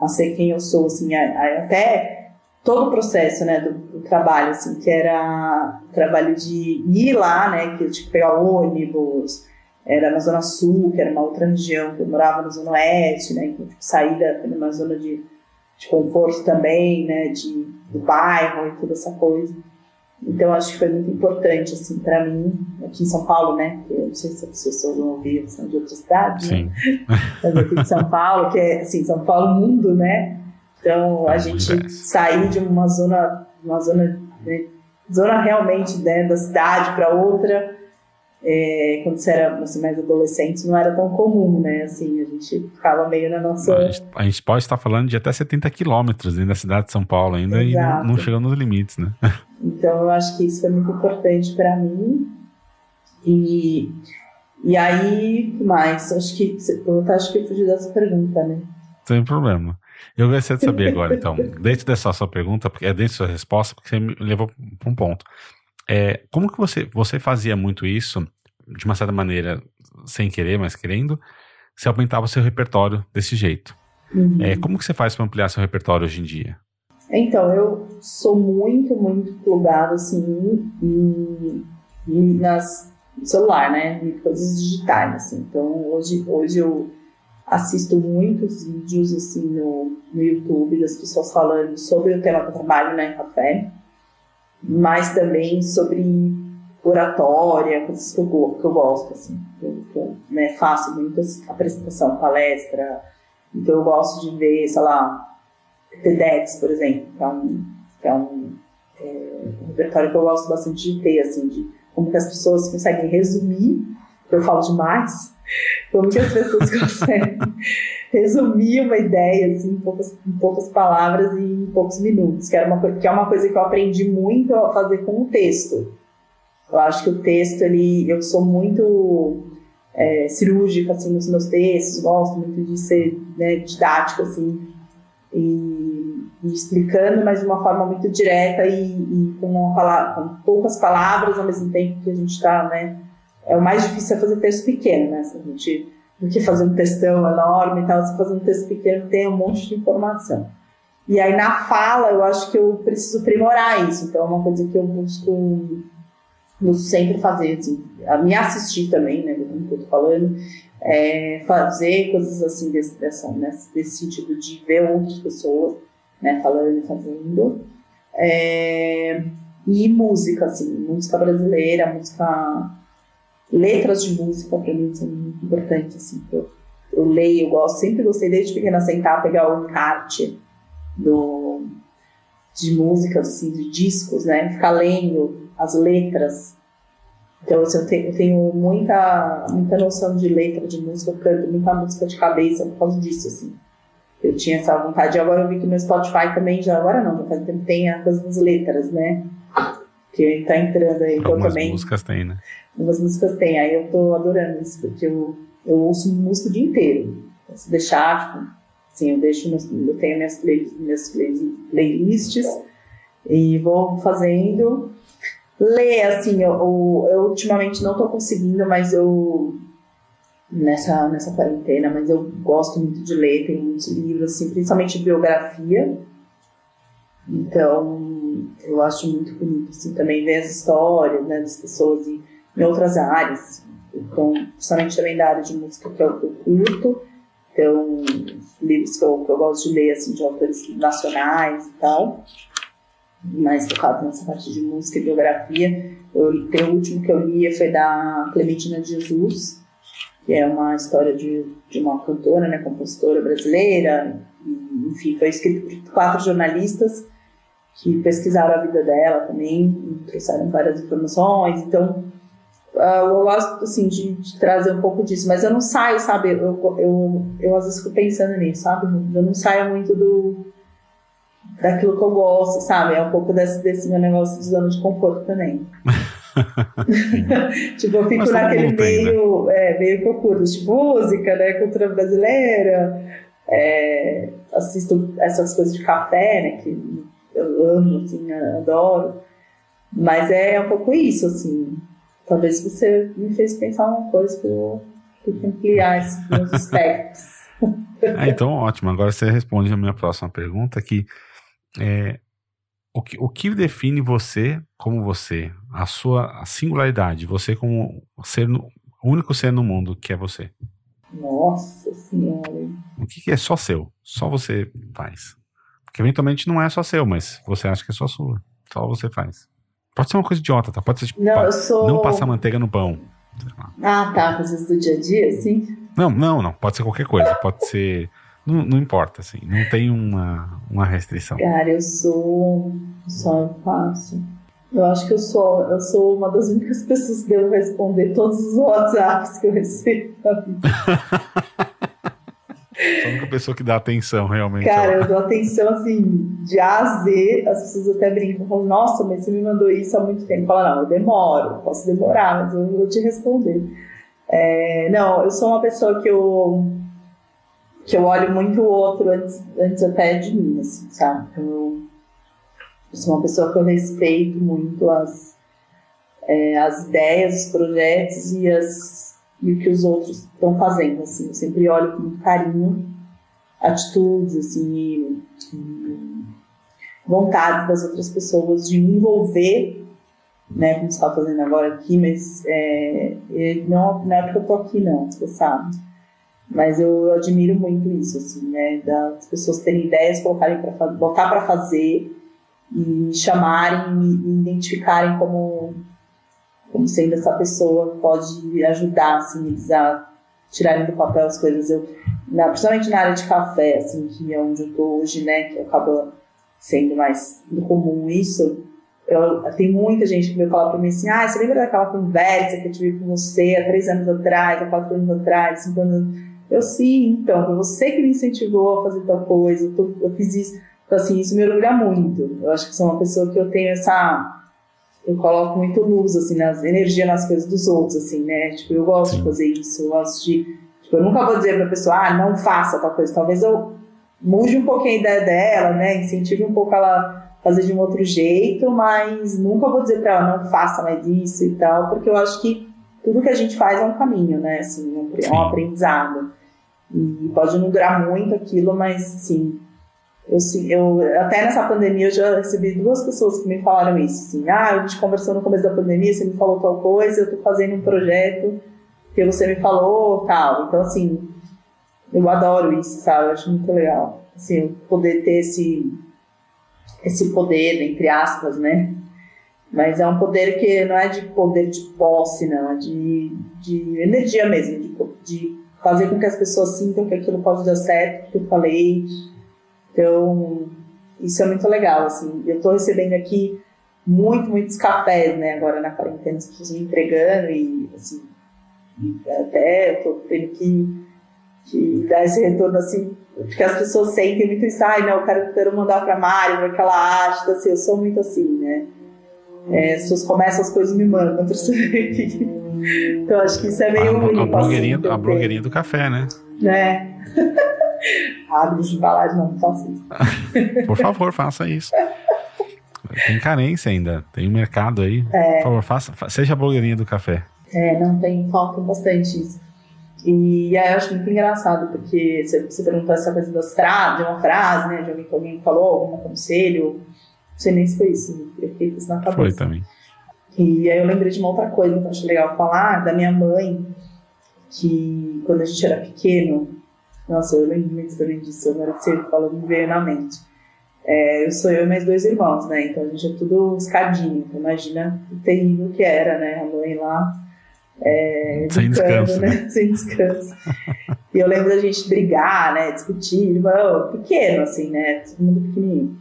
a ser quem eu sou, assim, a, a, até todo o processo, né, do, do, trabalho, assim, que era o trabalho de ir lá, né, que eu tinha que pegar ônibus, era na Zona Sul, que era uma outra região, que eu morava na Zona Oeste, né, então, tipo, saída numa zona de, de conforto também, né, de, do bairro e toda essa coisa. Então, acho que foi muito importante, assim, para mim, aqui em São Paulo, né, eu não sei se as pessoas vão ouvir, são de outra cidade, né, mas aqui de São Paulo, que é, assim, São Paulo mundo, né, então, a gente sair de uma zona, uma zona, né, zona realmente né, da cidade para outra, é, quando você era assim, mais adolescente, não era tão comum, né? Assim, a gente ficava meio na nossa. A gente, a gente pode estar falando de até 70 quilômetros dentro da cidade de São Paulo ainda Exato. e não, não chegando nos limites, né? Então, eu acho que isso foi muito importante para mim. E, e aí, mais? Acho que, acho que eu fugi dessa pergunta, né? Sem problema. Eu gostaria de saber agora, então, dentro dessa sua pergunta, porque é dentro da sua resposta, porque você me levou para um ponto. É, como que você, você fazia muito isso, de uma certa maneira, sem querer, mas querendo, você aumentava o seu repertório desse jeito? Uhum. É, como que você faz para ampliar seu repertório hoje em dia? Então, eu sou muito, muito plugado, assim, em, em, nas celular, né, em coisas digitais, assim. Então, hoje, hoje eu assisto muitos vídeos assim no, no YouTube das pessoas falando sobre o tema que eu trabalho né, em café, mas também sobre oratória, coisas que eu, que eu gosto, assim. Eu, eu né, faço muitas apresentação, palestra, então eu gosto de ver, sei lá, TEDx, por exemplo, que é um, que é um, é, um repertório que eu gosto bastante de ter, assim, de como que as pessoas conseguem resumir, eu falo demais, como que as pessoas conseguem resumir uma ideia assim, em, poucas, em poucas palavras e em poucos minutos, que, era uma, que é uma coisa que eu aprendi muito a fazer com o texto. Eu acho que o texto, ele, eu sou muito é, cirúrgica assim, nos meus textos, gosto muito de ser né, didática assim, e, e, explicando, mas de uma forma muito direta e, e com, com, poucas palavras ao mesmo tempo que a gente está, né? É o mais difícil é fazer texto pequeno, né? Se a gente, do que fazer um textão enorme e tal, se fazer um texto pequeno tem um monte de informação. E aí na fala eu acho que eu preciso aprimorar isso, então é uma coisa que eu busco, busco sempre fazer, assim, a me assistir também, né? Do que eu tô falando, é, fazer coisas assim desse, dessa, nesse, desse sentido de ver outras pessoas né, falando e fazendo. É, e música, assim, música brasileira, música. Letras de música para mim são muito importantes. Assim, eu, eu leio, eu gosto, sempre gostei desde pequena sentar, pegar o encarte do, de músicas, assim, de discos, né? Ficar lendo as letras então, assim, eu, tenho, eu tenho muita, muita noção de letra de música, eu canto muita música de cabeça por causa disso, assim. Eu tinha essa vontade. Agora eu vi que meu Spotify também, já agora não, já faz tempo, tem as letras, né? Que tá entrando aí. Então, Algumas também, músicas tem, né? Algumas músicas tem. Aí eu tô adorando isso, porque eu, eu ouço música o dia inteiro. Se deixar, tipo, assim, eu deixo, eu tenho minhas, play, minhas play, playlists e vou fazendo ler, assim, eu, eu, eu ultimamente não estou conseguindo, mas eu nessa, nessa quarentena, mas eu gosto muito de ler, tem muitos livros, assim, principalmente biografia. Então, eu acho muito bonito, assim, também ver as histórias, né, das pessoas em, em outras áreas. Então, principalmente também da área de música que eu, eu curto. Então, livros que eu, que eu gosto de ler, assim, de autores nacionais e tal mais focado nessa parte de música e biografia. Eu, o último que eu li foi da Clementina Jesus, que é uma história de, de uma cantora, né, compositora brasileira. Enfim, foi escrito por quatro jornalistas que pesquisaram a vida dela também, trouxeram várias informações. Então, uh, eu gosto assim, de, de, trazer um pouco disso, mas eu não saio, sabe? Eu, eu, eu, às vezes fico pensando nisso, sabe? Eu não saio muito do daquilo que eu gosto, sabe? É um pouco desse, desse meu negócio de zona de conforto também. tipo, eu fico naquele meio, né? é, meio que eu curto, tipo, música, né? Cultura brasileira, é, assisto essas coisas de café, né? Que eu amo, assim, adoro. Mas é um pouco isso, assim. Talvez você me fez pensar uma coisa que eu tenho que ampliar esses meus aspectos. ah, então ótimo. Agora você responde a minha próxima pergunta que é, o, que, o que define você como você, a sua singularidade, você como ser no, o único ser no mundo que é você? Nossa Senhora. O que, que é só seu? Só você faz. Porque eventualmente não é só seu, mas você acha que é só sua. Só você faz. Pode ser uma coisa idiota, tá? Pode ser tipo, não, eu sou... não passar manteiga no pão. Ah, tá. Coisas do dia a dia, assim? Não, não, não. Pode ser qualquer coisa. Pode ser não, não, importa, assim, não tem uma, uma restrição. Cara, eu sou. Só fácil. Eu acho que eu sou, eu sou uma das únicas pessoas que devo responder todos os WhatsApps que eu recebo na vida. Única pessoa que dá atenção, realmente. Cara, eu dou atenção, assim, de A a Z. As pessoas até brincam, falam, nossa, mas você me mandou isso há muito tempo. Fala, não, eu demoro, posso demorar, mas eu vou te responder. É, não, eu sou uma pessoa que eu que eu olho muito o outro antes, antes até de mim, assim, sabe? Então eu, eu sou uma pessoa que eu respeito muito as, é, as ideias, os projetos e, as, e o que os outros estão fazendo, assim. Eu sempre olho com muito carinho atitudes, assim, e, vontade das outras pessoas de me envolver né, como você está fazendo agora aqui, mas é, não, não é porque eu tô aqui não, você sabe. Mas eu, admiro muito isso, assim, né? Das pessoas terem ideias, colocarem para botar para fazer e chamarem e, e identificarem como, como sendo essa pessoa que pode ajudar, assim, a tirarem do papel as coisas. Eu, na, principalmente na área de café, assim, que é onde eu tô hoje, né? Que acaba sendo mais comum isso. eu, tem muita gente que veio falar para mim assim, ah, você lembra daquela conversa que eu tive com você há três anos atrás, há quatro anos atrás, cinco anos Eu sim, então, foi você que me incentivou a fazer tal coisa, eu, tô, eu fiz isso. Então, assim, isso me orgulha muito. Eu acho que sou uma pessoa que eu tenho essa... Eu coloco muito luz, assim, nas, energia nas coisas dos outros, assim, né? Tipo, eu gosto de fazer isso, eu gosto de... Tipo, eu nunca vou dizer pra pessoa, ah, não faça tal coisa. Talvez eu mude um pouquinho a ideia dela, né? Incentive um pouco ela fazer de um outro jeito, mas nunca vou dizer para ela não faça mais isso e tal, porque eu acho que tudo que a gente faz é um caminho, né? Assim, é um aprendizado. E pode não durar muito aquilo, mas sim. Eu, eu, até nessa pandemia eu já recebi duas pessoas que me falaram isso, assim, ah, a gente conversou no começo da pandemia, você me falou tal coisa, eu tô fazendo um projeto que você me falou, tal. Então, assim, eu adoro isso, sabe? Eu acho muito legal, assim, poder ter esse esse poder, entre aspas, né? Mas é um poder que não é de poder de posse, não, é de, de energia mesmo, de, de fazer com que as pessoas sintam que aquilo pode dar certo, que eu falei. Então, isso é muito legal, assim. Eu estou recebendo aqui muito, muitos cafés, né, agora na quarentena, as pessoas me entregando e, assim, até eu tô tendo que, que dar esse retorno, assim, porque as pessoas sentem muito isso, ai, não, eu quero, quero mandar pra Mari, para que ela ache, então, assim, eu sou muito assim, né? É, as pessoas começam as coisas me mandam pra saber Então acho que isso é meio a, único. A blogueirinha, assim, a blogueirinha do café, né? Né? Abre de embalagem, não, não faça isso. Por favor, faça isso. Tem carência ainda, tem um mercado aí. É. Por favor, faça, seja a blogueirinha do café. É, não tem, falta bastante isso. E aí eu acho muito engraçado, porque você, você perguntou essa coisa das frases, de uma frase, né? De alguém que alguém falou, algum conselho. Não sei nem se foi isso, eu fiquei com isso na cabeça. Foi também. E aí eu lembrei de uma outra coisa que eu acho legal falar, da minha mãe, que quando a gente era pequeno, nossa, eu lembro muito também disso, agora que você falou, me veio na mente. É, eu sou eu e meus dois irmãos, né? Então a gente é tudo escadinho. Então imagina o terrível que era, né? A mãe lá é, Sem descanso. Né? né? Sem descanso. e eu lembro da gente brigar, né? Discutir, pequeno, assim, né? Todo mundo pequenininho.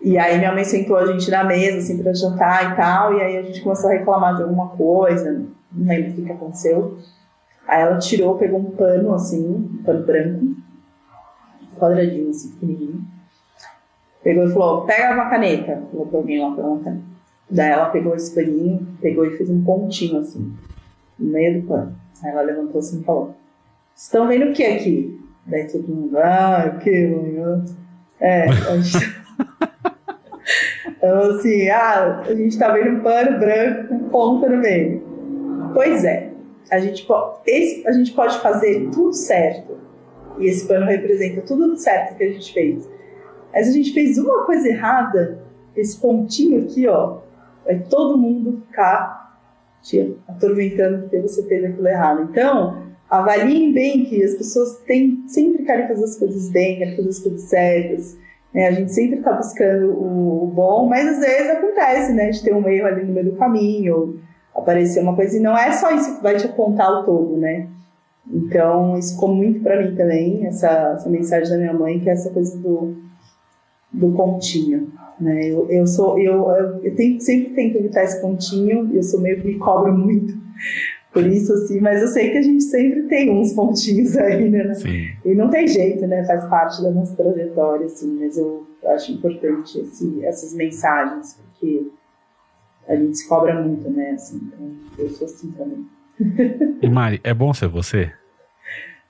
E aí minha mãe sentou a gente na mesa, assim, pra jantar e tal, e aí a gente começou a reclamar de alguma coisa, não lembro o que, que aconteceu. Aí ela tirou, pegou um pano, assim, um pano branco, quadradinho, assim, pequenininho. Pegou e falou, pega uma caneta. Falou pra alguém lá, uma caneta. Daí ela pegou esse paninho, pegou e fez um pontinho, assim no meio do pano. Aí ela levantou assim e falou: Estão vendo o que aqui? Daí todo mundo, ah, o que, mãe? É, a gente. então, assim, ah, a gente tá vendo um pano branco com ponta no meio. Pois é, a gente, esse, a gente pode fazer tudo certo. E esse pano representa tudo certo que a gente fez. Mas a gente fez uma coisa errada, esse pontinho aqui, ó, vai todo mundo ficar te atormentando porque você fez aquilo errado. Então, avaliem bem que as pessoas têm, sempre querem fazer as coisas bem, querem fazer as coisas certas. Né? A gente sempre está buscando o, o, bom, mas às vezes acontece, né? De ter um erro ali no meio do caminho, aparecer uma coisa, e não é só isso que vai te apontar o todo, né? Então, isso ficou muito para mim também, essa, essa mensagem da minha mãe, que é essa coisa do, do pontinho. Né? Eu, eu sou, eu, eu tenho, sempre tento evitar esse pontinho, eu sou meio que me cobro muito por isso, assim, mas eu sei que a gente sempre tem uns pontinhos aí, né? Sim. E não tem jeito, né? Faz parte da nossa trajetória, assim, mas eu acho importante esse, essas mensagens, porque a gente se cobra muito, né? Assim, então eu sou assim também. E Mari, é bom ser você?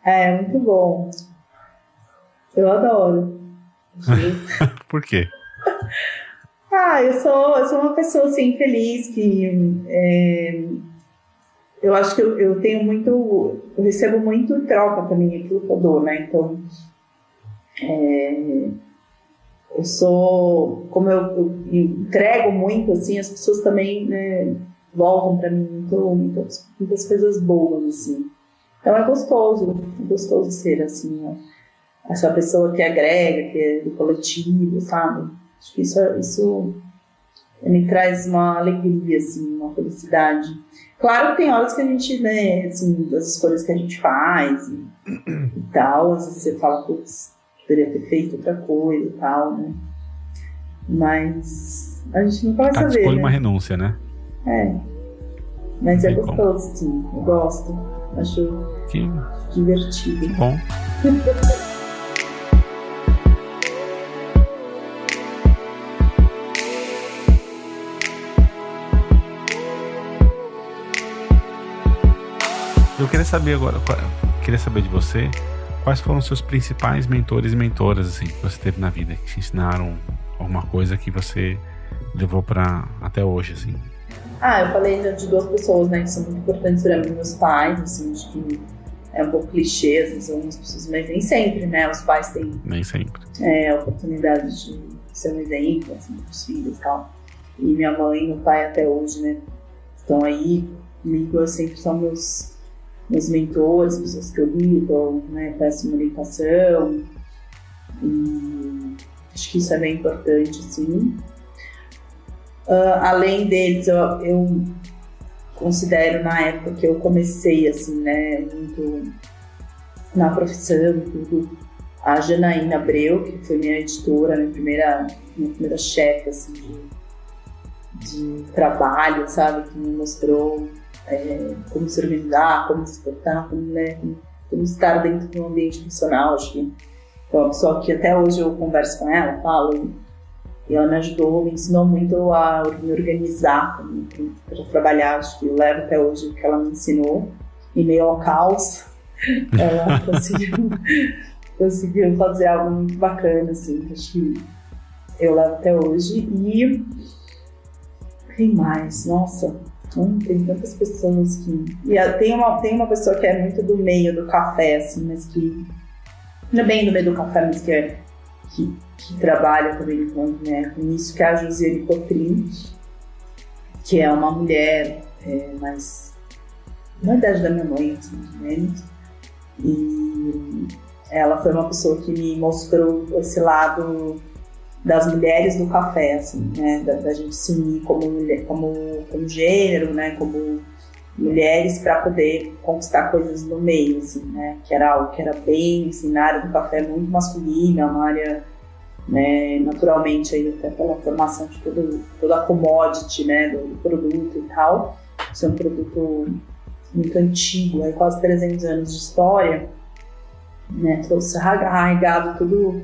É, muito bom. Eu adoro. Por quê? Ah, eu sou, eu sou uma pessoa assim, feliz, que é, eu acho que eu, eu, tenho muito, eu recebo muito troca também aquilo que eu dou, né? Então, é, eu sou, como eu, eu, entrego muito, assim, as pessoas também né, voltam para mim muito, muitas, muitas coisas boas, assim. Então é gostoso, é gostoso ser assim, ó, essa pessoa que agrega, que é do coletivo, sabe? Acho que isso, isso me traz uma alegria, assim, uma felicidade. Claro que tem horas que a gente, né, assim, das escolhas que a gente faz e, e tal, às vezes você fala, putz, poderia ter feito outra coisa e tal, né? Mas a gente nunca vai Tá, saber. escolhe né? uma renúncia, né? É. Mas é como. gostoso, sim. Eu gosto. Acho Que divertido. bom. queria saber agora, queria saber de você, quais foram os seus principais mentores e mentoras assim que você teve na vida, que te ensinaram alguma coisa que você levou para até hoje assim. Ah, eu falei de duas pessoas, né, que são muito importantes pra mim, meus pais, assim, acho que é um pouco clichê, às vezes algumas pessoas, mas nem sempre, né, os pais têm Nem sempre. é, a oportunidade de ser um exemplo, assim, pros filhos e tal. E minha mãe e meu pai até hoje, né, estão aí comigo, eu sempre são meus, meus mentores, pessoas que eu ligo, né, peço uma orientação. E acho que isso é bem importante, assim. Ah, além deles, eu, eu considero na época que eu comecei, assim, né, muito na profissão tudo, a Janaína Abreu, que foi minha editora, minha primeira, minha primeira chefe, assim, de, de trabalho, sabe, que me mostrou é, como se organizar, como se portar, como, né, como, como estar dentro de um ambiente funcional, acho que é uma pessoa que até hoje eu converso com ela, falo, e ela me ajudou, me ensinou muito a me organizar para trabalhar. Acho que levo até hoje o que ela me ensinou, em meio ao caos. Ela conseguiu, conseguiu fazer algo muito bacana, assim, acho que eu levo até hoje. E quem mais? Nossa, hum, tem tantas pessoas que. E tem uma, tem uma pessoa que é muito do meio do café, assim, mas que. Não é bem do meio do café, mas que é. Que, que trabalha também com, né, com isso, que é a Josiane Cotrim, que é uma mulher é, mais. na idade da minha mãe, assim, menos. E ela foi uma pessoa que me mostrou esse lado das mulheres do café, assim, né? Da, da gente se unir como, mulher, como, como gênero, né? Como mulheres para poder conquistar coisas no meio, assim, né? Que era algo que era bem, assim, na área do café muito masculina, uma área, né? Naturalmente aí até pela formação de todo, toda a commodity, né? Do, do produto e tal. Isso é um produto muito antigo, aí quase 300 anos de história, né? Trouxe arraigado tudo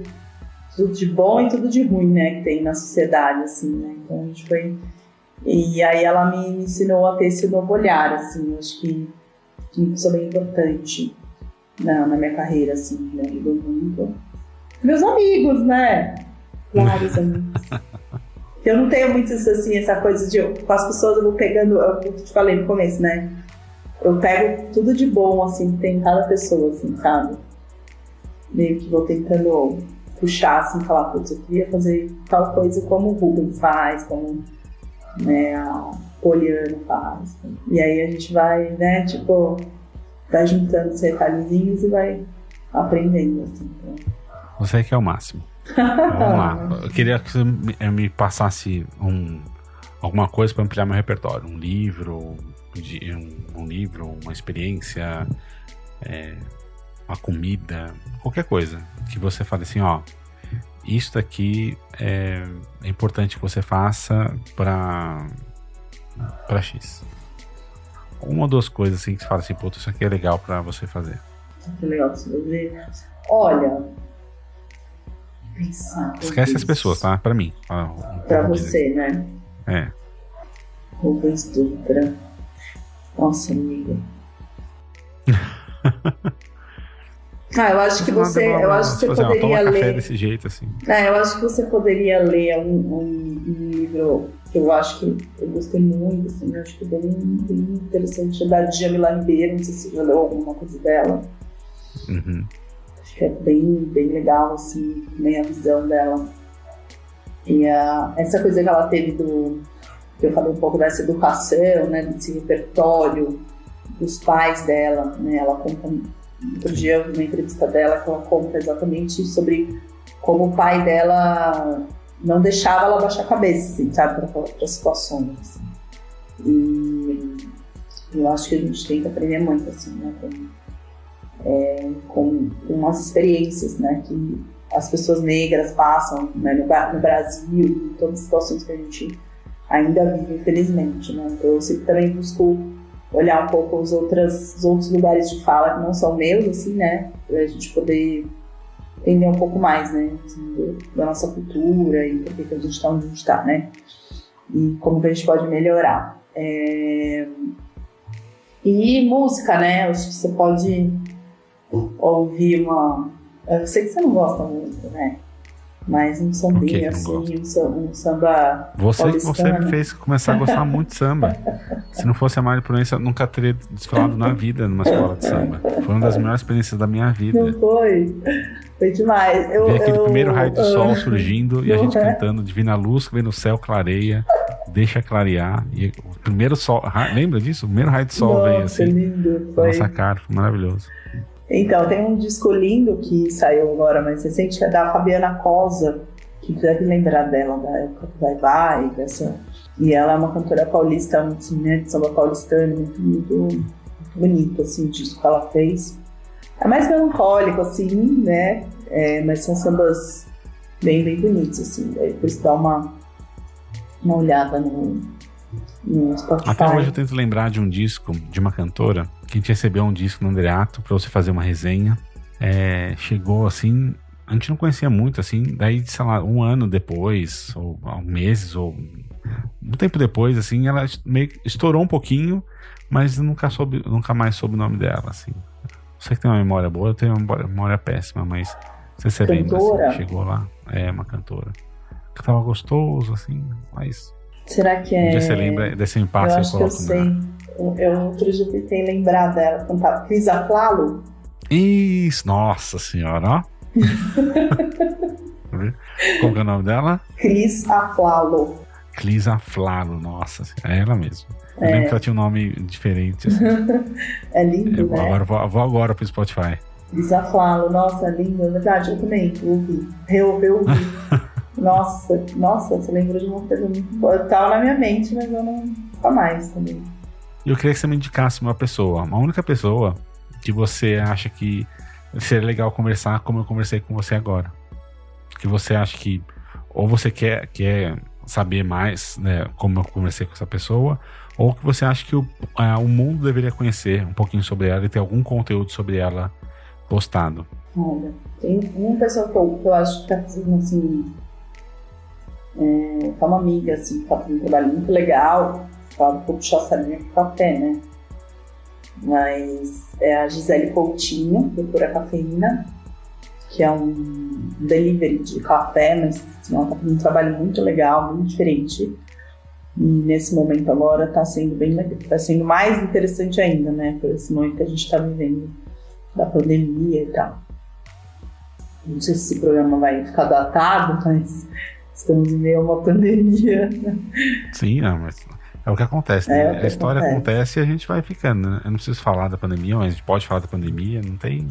tudo de bom e tudo de ruim, né, que tem na sociedade, assim, né, então a gente foi... E aí ela me ensinou a ter esse novo olhar, assim, acho que, que isso é bem importante na, na minha carreira, assim, me ajudou muito. Meus amigos, né, vários amigos. Eu não tenho muito isso, assim, essa coisa de, com as pessoas eu vou pegando, o que eu te falei no começo, né, eu pego tudo de bom, assim, que tem em cada pessoa, assim, sabe? Meio que vou tentando puxar, assim, falar, putz, eu queria fazer tal coisa como o Rubens faz, como né, a Poliana faz. E aí a gente vai, né, tipo, vai juntando os retalhozinhos e vai aprendendo, assim. Então. Você que é o máximo. Vamos lá. Eu queria que você me- eh, passasse um, alguma coisa para ampliar meu repertório. Um livro, um, um livro, uma experiência, é, uma comida, qualquer coisa que você fale assim, ó, isso daqui é, é importante que você faça para para X. Uma ou duas coisas assim que você fala assim, puta, isso aqui é legal para você fazer. Que legal de você ver. Olha. Pensar. Esquece as pessoas, tá? Para mim. Pra de- você, né? É. Rubens Dutra. Nossa, amiga. Ah, eu acho que você, eu acho que você poderia ler. desse jeito, assim. É, eu acho que você poderia ler um, um- um livro que eu acho que eu gostei muito, assim, eu acho que é bem, bem interessante, é da Djamila Ribeiro, não sei se você já leu alguma coisa dela. Uhum. Acho que é bem, bem legal, assim, também a visão dela. E a, essa coisa que ela teve do. que eu falei um pouco dessa educação, né, desse repertório dos pais dela, né, ela conta. Outro dia uma entrevista dela ela conta exatamente sobre como o pai dela não deixava ela baixar a cabeça, assim, sabe, para situações. Assim. E eu acho que a gente tem que aprender muito, assim, né, com, é, com, com as experiências, né, que as pessoas negras passam né, no, no, Brasil, todas as situações que a gente ainda vive, infelizmente. Né? Então, eu sempre também busco olhar um pouco os, outras, os outros lugares de fala que não são meus, assim, né? Para a gente poder entender um pouco mais, né? Assim, da nossa cultura e por que a gente está onde a gente está, né? E como que a gente pode melhorar. É... E música, né? Acho que você pode ouvir uma. Eu sei que você não gosta muito, né? Mas um sambinha assim, um, samba. Você, você me fez começar a gostar muito de samba. Se não fosse a Mário Proença, eu nunca teria desfilado na vida numa escola de samba. Foi uma das melhores experiências da minha vida. Não foi? Foi demais. Eu, Ver aquele eu, primeiro raio do sol surgindo e a gente é? cantando Divina Luz que vem no céu, clareia, deixa clarear. E o primeiro sol. Lembra disso? O primeiro raio do sol Nossa, veio assim. Lindo, foi. Nossa cara, foi maravilhoso. Então, tem um disco lindo que saiu agora mais recente, que é da Fabiana Cosa, que deve lembrar dela, da época do Vai Vai, dessa... E ela é uma cantora paulista, assim, né, de samba paulistano, muito, muito, bonito, assim, o disco que ela fez. É mais melancólico, assim, né, é, mas são sambas bem, bem bonitos, assim, depois dá uma, uma olhada no, no Spotify. Até hoje eu tento lembrar de um disco de uma cantora que a gente recebeu um disco no Andreato para você fazer uma resenha. É, chegou assim, a gente não conhecia muito assim, daí, sei lá, um ano depois, ou meses, ou um tempo depois, assim, ela meio que estourou um pouquinho, mas nunca, soube, nunca mais soube o nome dela, assim. Você que tem uma memória boa, eu tenho uma memória péssima, mas você se lembra, assim, chegou lá, é uma cantora. Que tava gostoso, assim, mas Será que é. Você lembra desse impasse eu acho que eu sei. Eu, outro dia tentei lembrar dela, cantava Cris Aflalo. Isso, nossa senhora, ó. Como é o nome dela? Cris Aflalo. Cris Aflalo, nossa, é ela mesmo. Eu é. lembro que ela tinha um nome diferente. Assim. é lindo, eu, né? Agora, vou, vou agora pro Spotify. Cris Aflalo, nossa, lindo, é verdade, eu também ouvi. Eu, eu ouvi. Nossa, nossa, você lembrou de uma coisa muito boa. Eu tava na minha mente, mas eu não tá mais também. Eu queria que você me indicasse uma pessoa, uma única pessoa que você acha que seria legal conversar como eu conversei com você agora. Que você acha que ou você quer, quer saber mais, né, como eu conversei com essa pessoa, ou que você acha que o, é, o mundo deveria conhecer um pouquinho sobre ela e ter algum conteúdo sobre ela postado. Olha, tem uma pessoa que eu, que eu acho que tá fazendo assim é, tá uma amiga, assim, tá fazendo um trabalho muito legal, fala um pouco de sardinha com café, né? Mas é a Gisele Coutinho, do Pura Cafeína, que é um delivery de café, mas assim, ela tá fazendo um trabalho muito legal, muito diferente. E nesse momento agora está sendo bem tá sendo mais interessante ainda, né? Por esse momento que a gente está vivendo da pandemia e tal. Não sei se esse programa vai ficar datado, mas estamos em meio a uma pandemia. Sim, não, mas é o que acontece, né? É, a história acontece. acontece. e a gente vai ficando, né? Eu não preciso falar da pandemia, mas a gente pode falar da pandemia, não tem.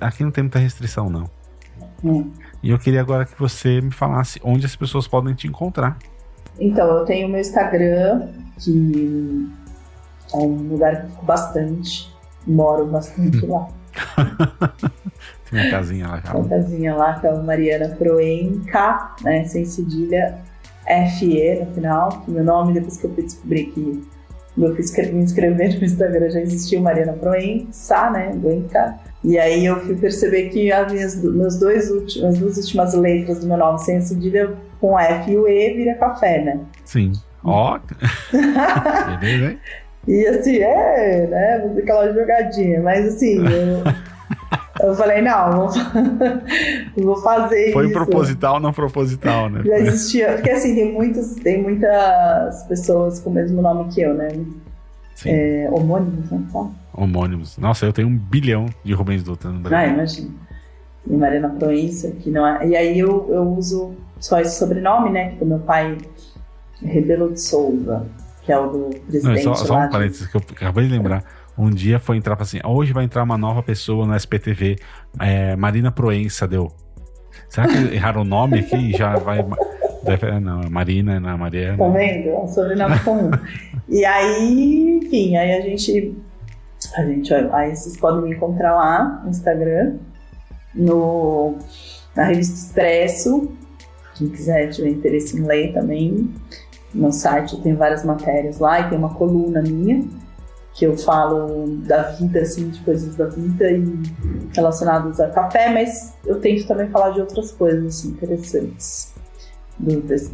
Aqui não tem muita restrição, não. Hum. E eu queria agora que você me falasse onde as pessoas podem te encontrar. Então, eu tenho o meu Instagram, que é um lugar que eu fico bastante, moro bastante lá. Tem uma casinha lá, cara. Uma casinha lá, que é o Mariana Proenca, né? Sem cedilha, FE no final. Meu nome, depois que eu fui descobrir que eu fui me inscrever no Instagram, já existia o Mariana Proença, né? Proenca. E aí eu fui perceber que as minhas, meus dois últimos, as duas últimas letras do meu nome sem cedilha, com F e o E, vira café, né? Sim. Ó. Beleza, hein? E assim, é, né? Aquela jogadinha. Mas assim, eu. Eu falei, não, vou, fazer Foi isso. Foi proposital, não proposital, né? Já existia. Porque assim, tem, muitos, tem muitas pessoas com o mesmo nome que eu, né? Sim. É, homônimos, né? Homônimos. Nossa, eu tenho um bilhão de Rubens Dutra no Brasil. Ah, imagina. E Mariana Proença, que não é. E aí eu, eu uso só esse sobrenome, né? Que do meu pai Rebelo de Souza, que é o do presidente. Não, só, só um parênteses que eu acabei de lembrar um dia foi entrar assim, hoje vai entrar uma nova pessoa no SPTV, é, Marina Proença deu. Será que erraram o nome aqui e já vai... Deve, não, é Marina, não, Mariana. Tá vendo? É um sobrenome comum. e aí, enfim, aí a gente... A gente, aí vocês podem me encontrar lá no Instagram, no na revista Expresso. Quem quiser tiver interesse em ler também, no site tem várias matérias lá e tem uma coluna minha que eu falo da vida, assim, de coisas da vida e relacionadas a café, mas eu tento também falar de outras coisas assim, interessantes nos,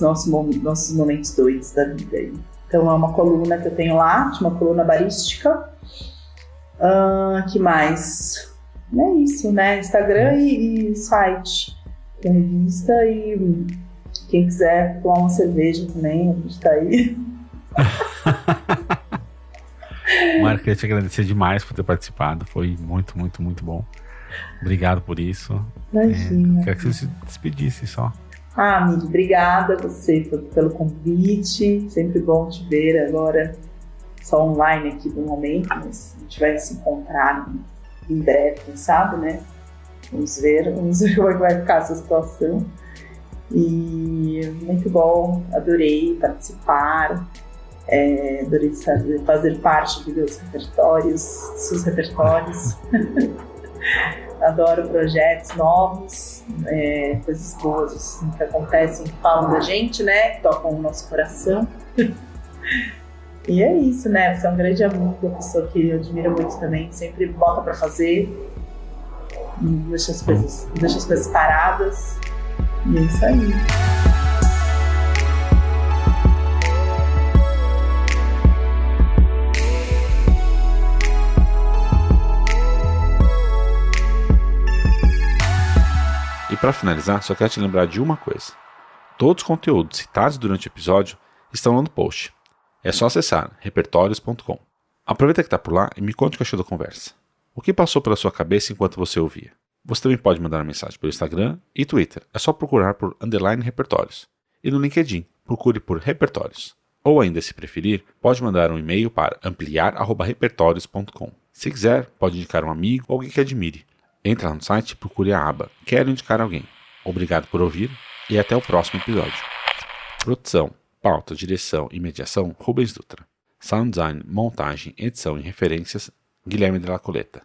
nossos, nossos momentos doidos da vida. Aí. Então é uma coluna que eu tenho lá, uma coluna barística. Uh, que mais? É isso, né? Instagram e, e site da revista e quem quiser tomar uma cerveja também, a gente tá aí. Marco, queria te agradecer demais por ter participado. Foi muito, muito, muito bom. Obrigado por isso. Imagina. É, quero que você se despedisse só. Ah, amigo, obrigada a você pelo convite. Sempre bom te ver agora só online aqui no momento, mas a gente vai se encontrar em breve, quem sabe, né? Vamos ver, vamos ver como é vai ficar essa situação. E muito bom, adorei participar, é, fazer parte dos meus repertórios, seus repertórios. Adoro projetos novos, é, coisas boas assim, que acontecem, que falam da gente, né? Que tocam o nosso coração. e é isso, né? Você é um grande amigo, uma pessoa que eu admiro muito também, sempre bota para fazer, deixa as coisas, deixa as coisas paradas. E é isso aí. Para finalizar, só quero te lembrar de uma coisa. Todos os conteúdos citados durante o episódio estão lá no post. É só acessar repertórios.com. Aproveita que está por lá e me conte o que achou da conversa. O que passou pela sua cabeça enquanto você ouvia? Você também pode mandar uma mensagem pelo Instagram e Twitter. É só procurar por underline repertórios. E no LinkedIn, procure por repertórios. Ou ainda, se preferir, pode mandar um e-mail para ampliar.repertórios.com. Se quiser, pode indicar um amigo ou alguém que admire. Entra lá no site e procure a aba Quero indicar alguém. Obrigado por ouvir e até o próximo episódio. Produção, pauta, direção e mediação Rubens Dutra. Sound design, montagem, edição e referências Guilherme de la Coleta.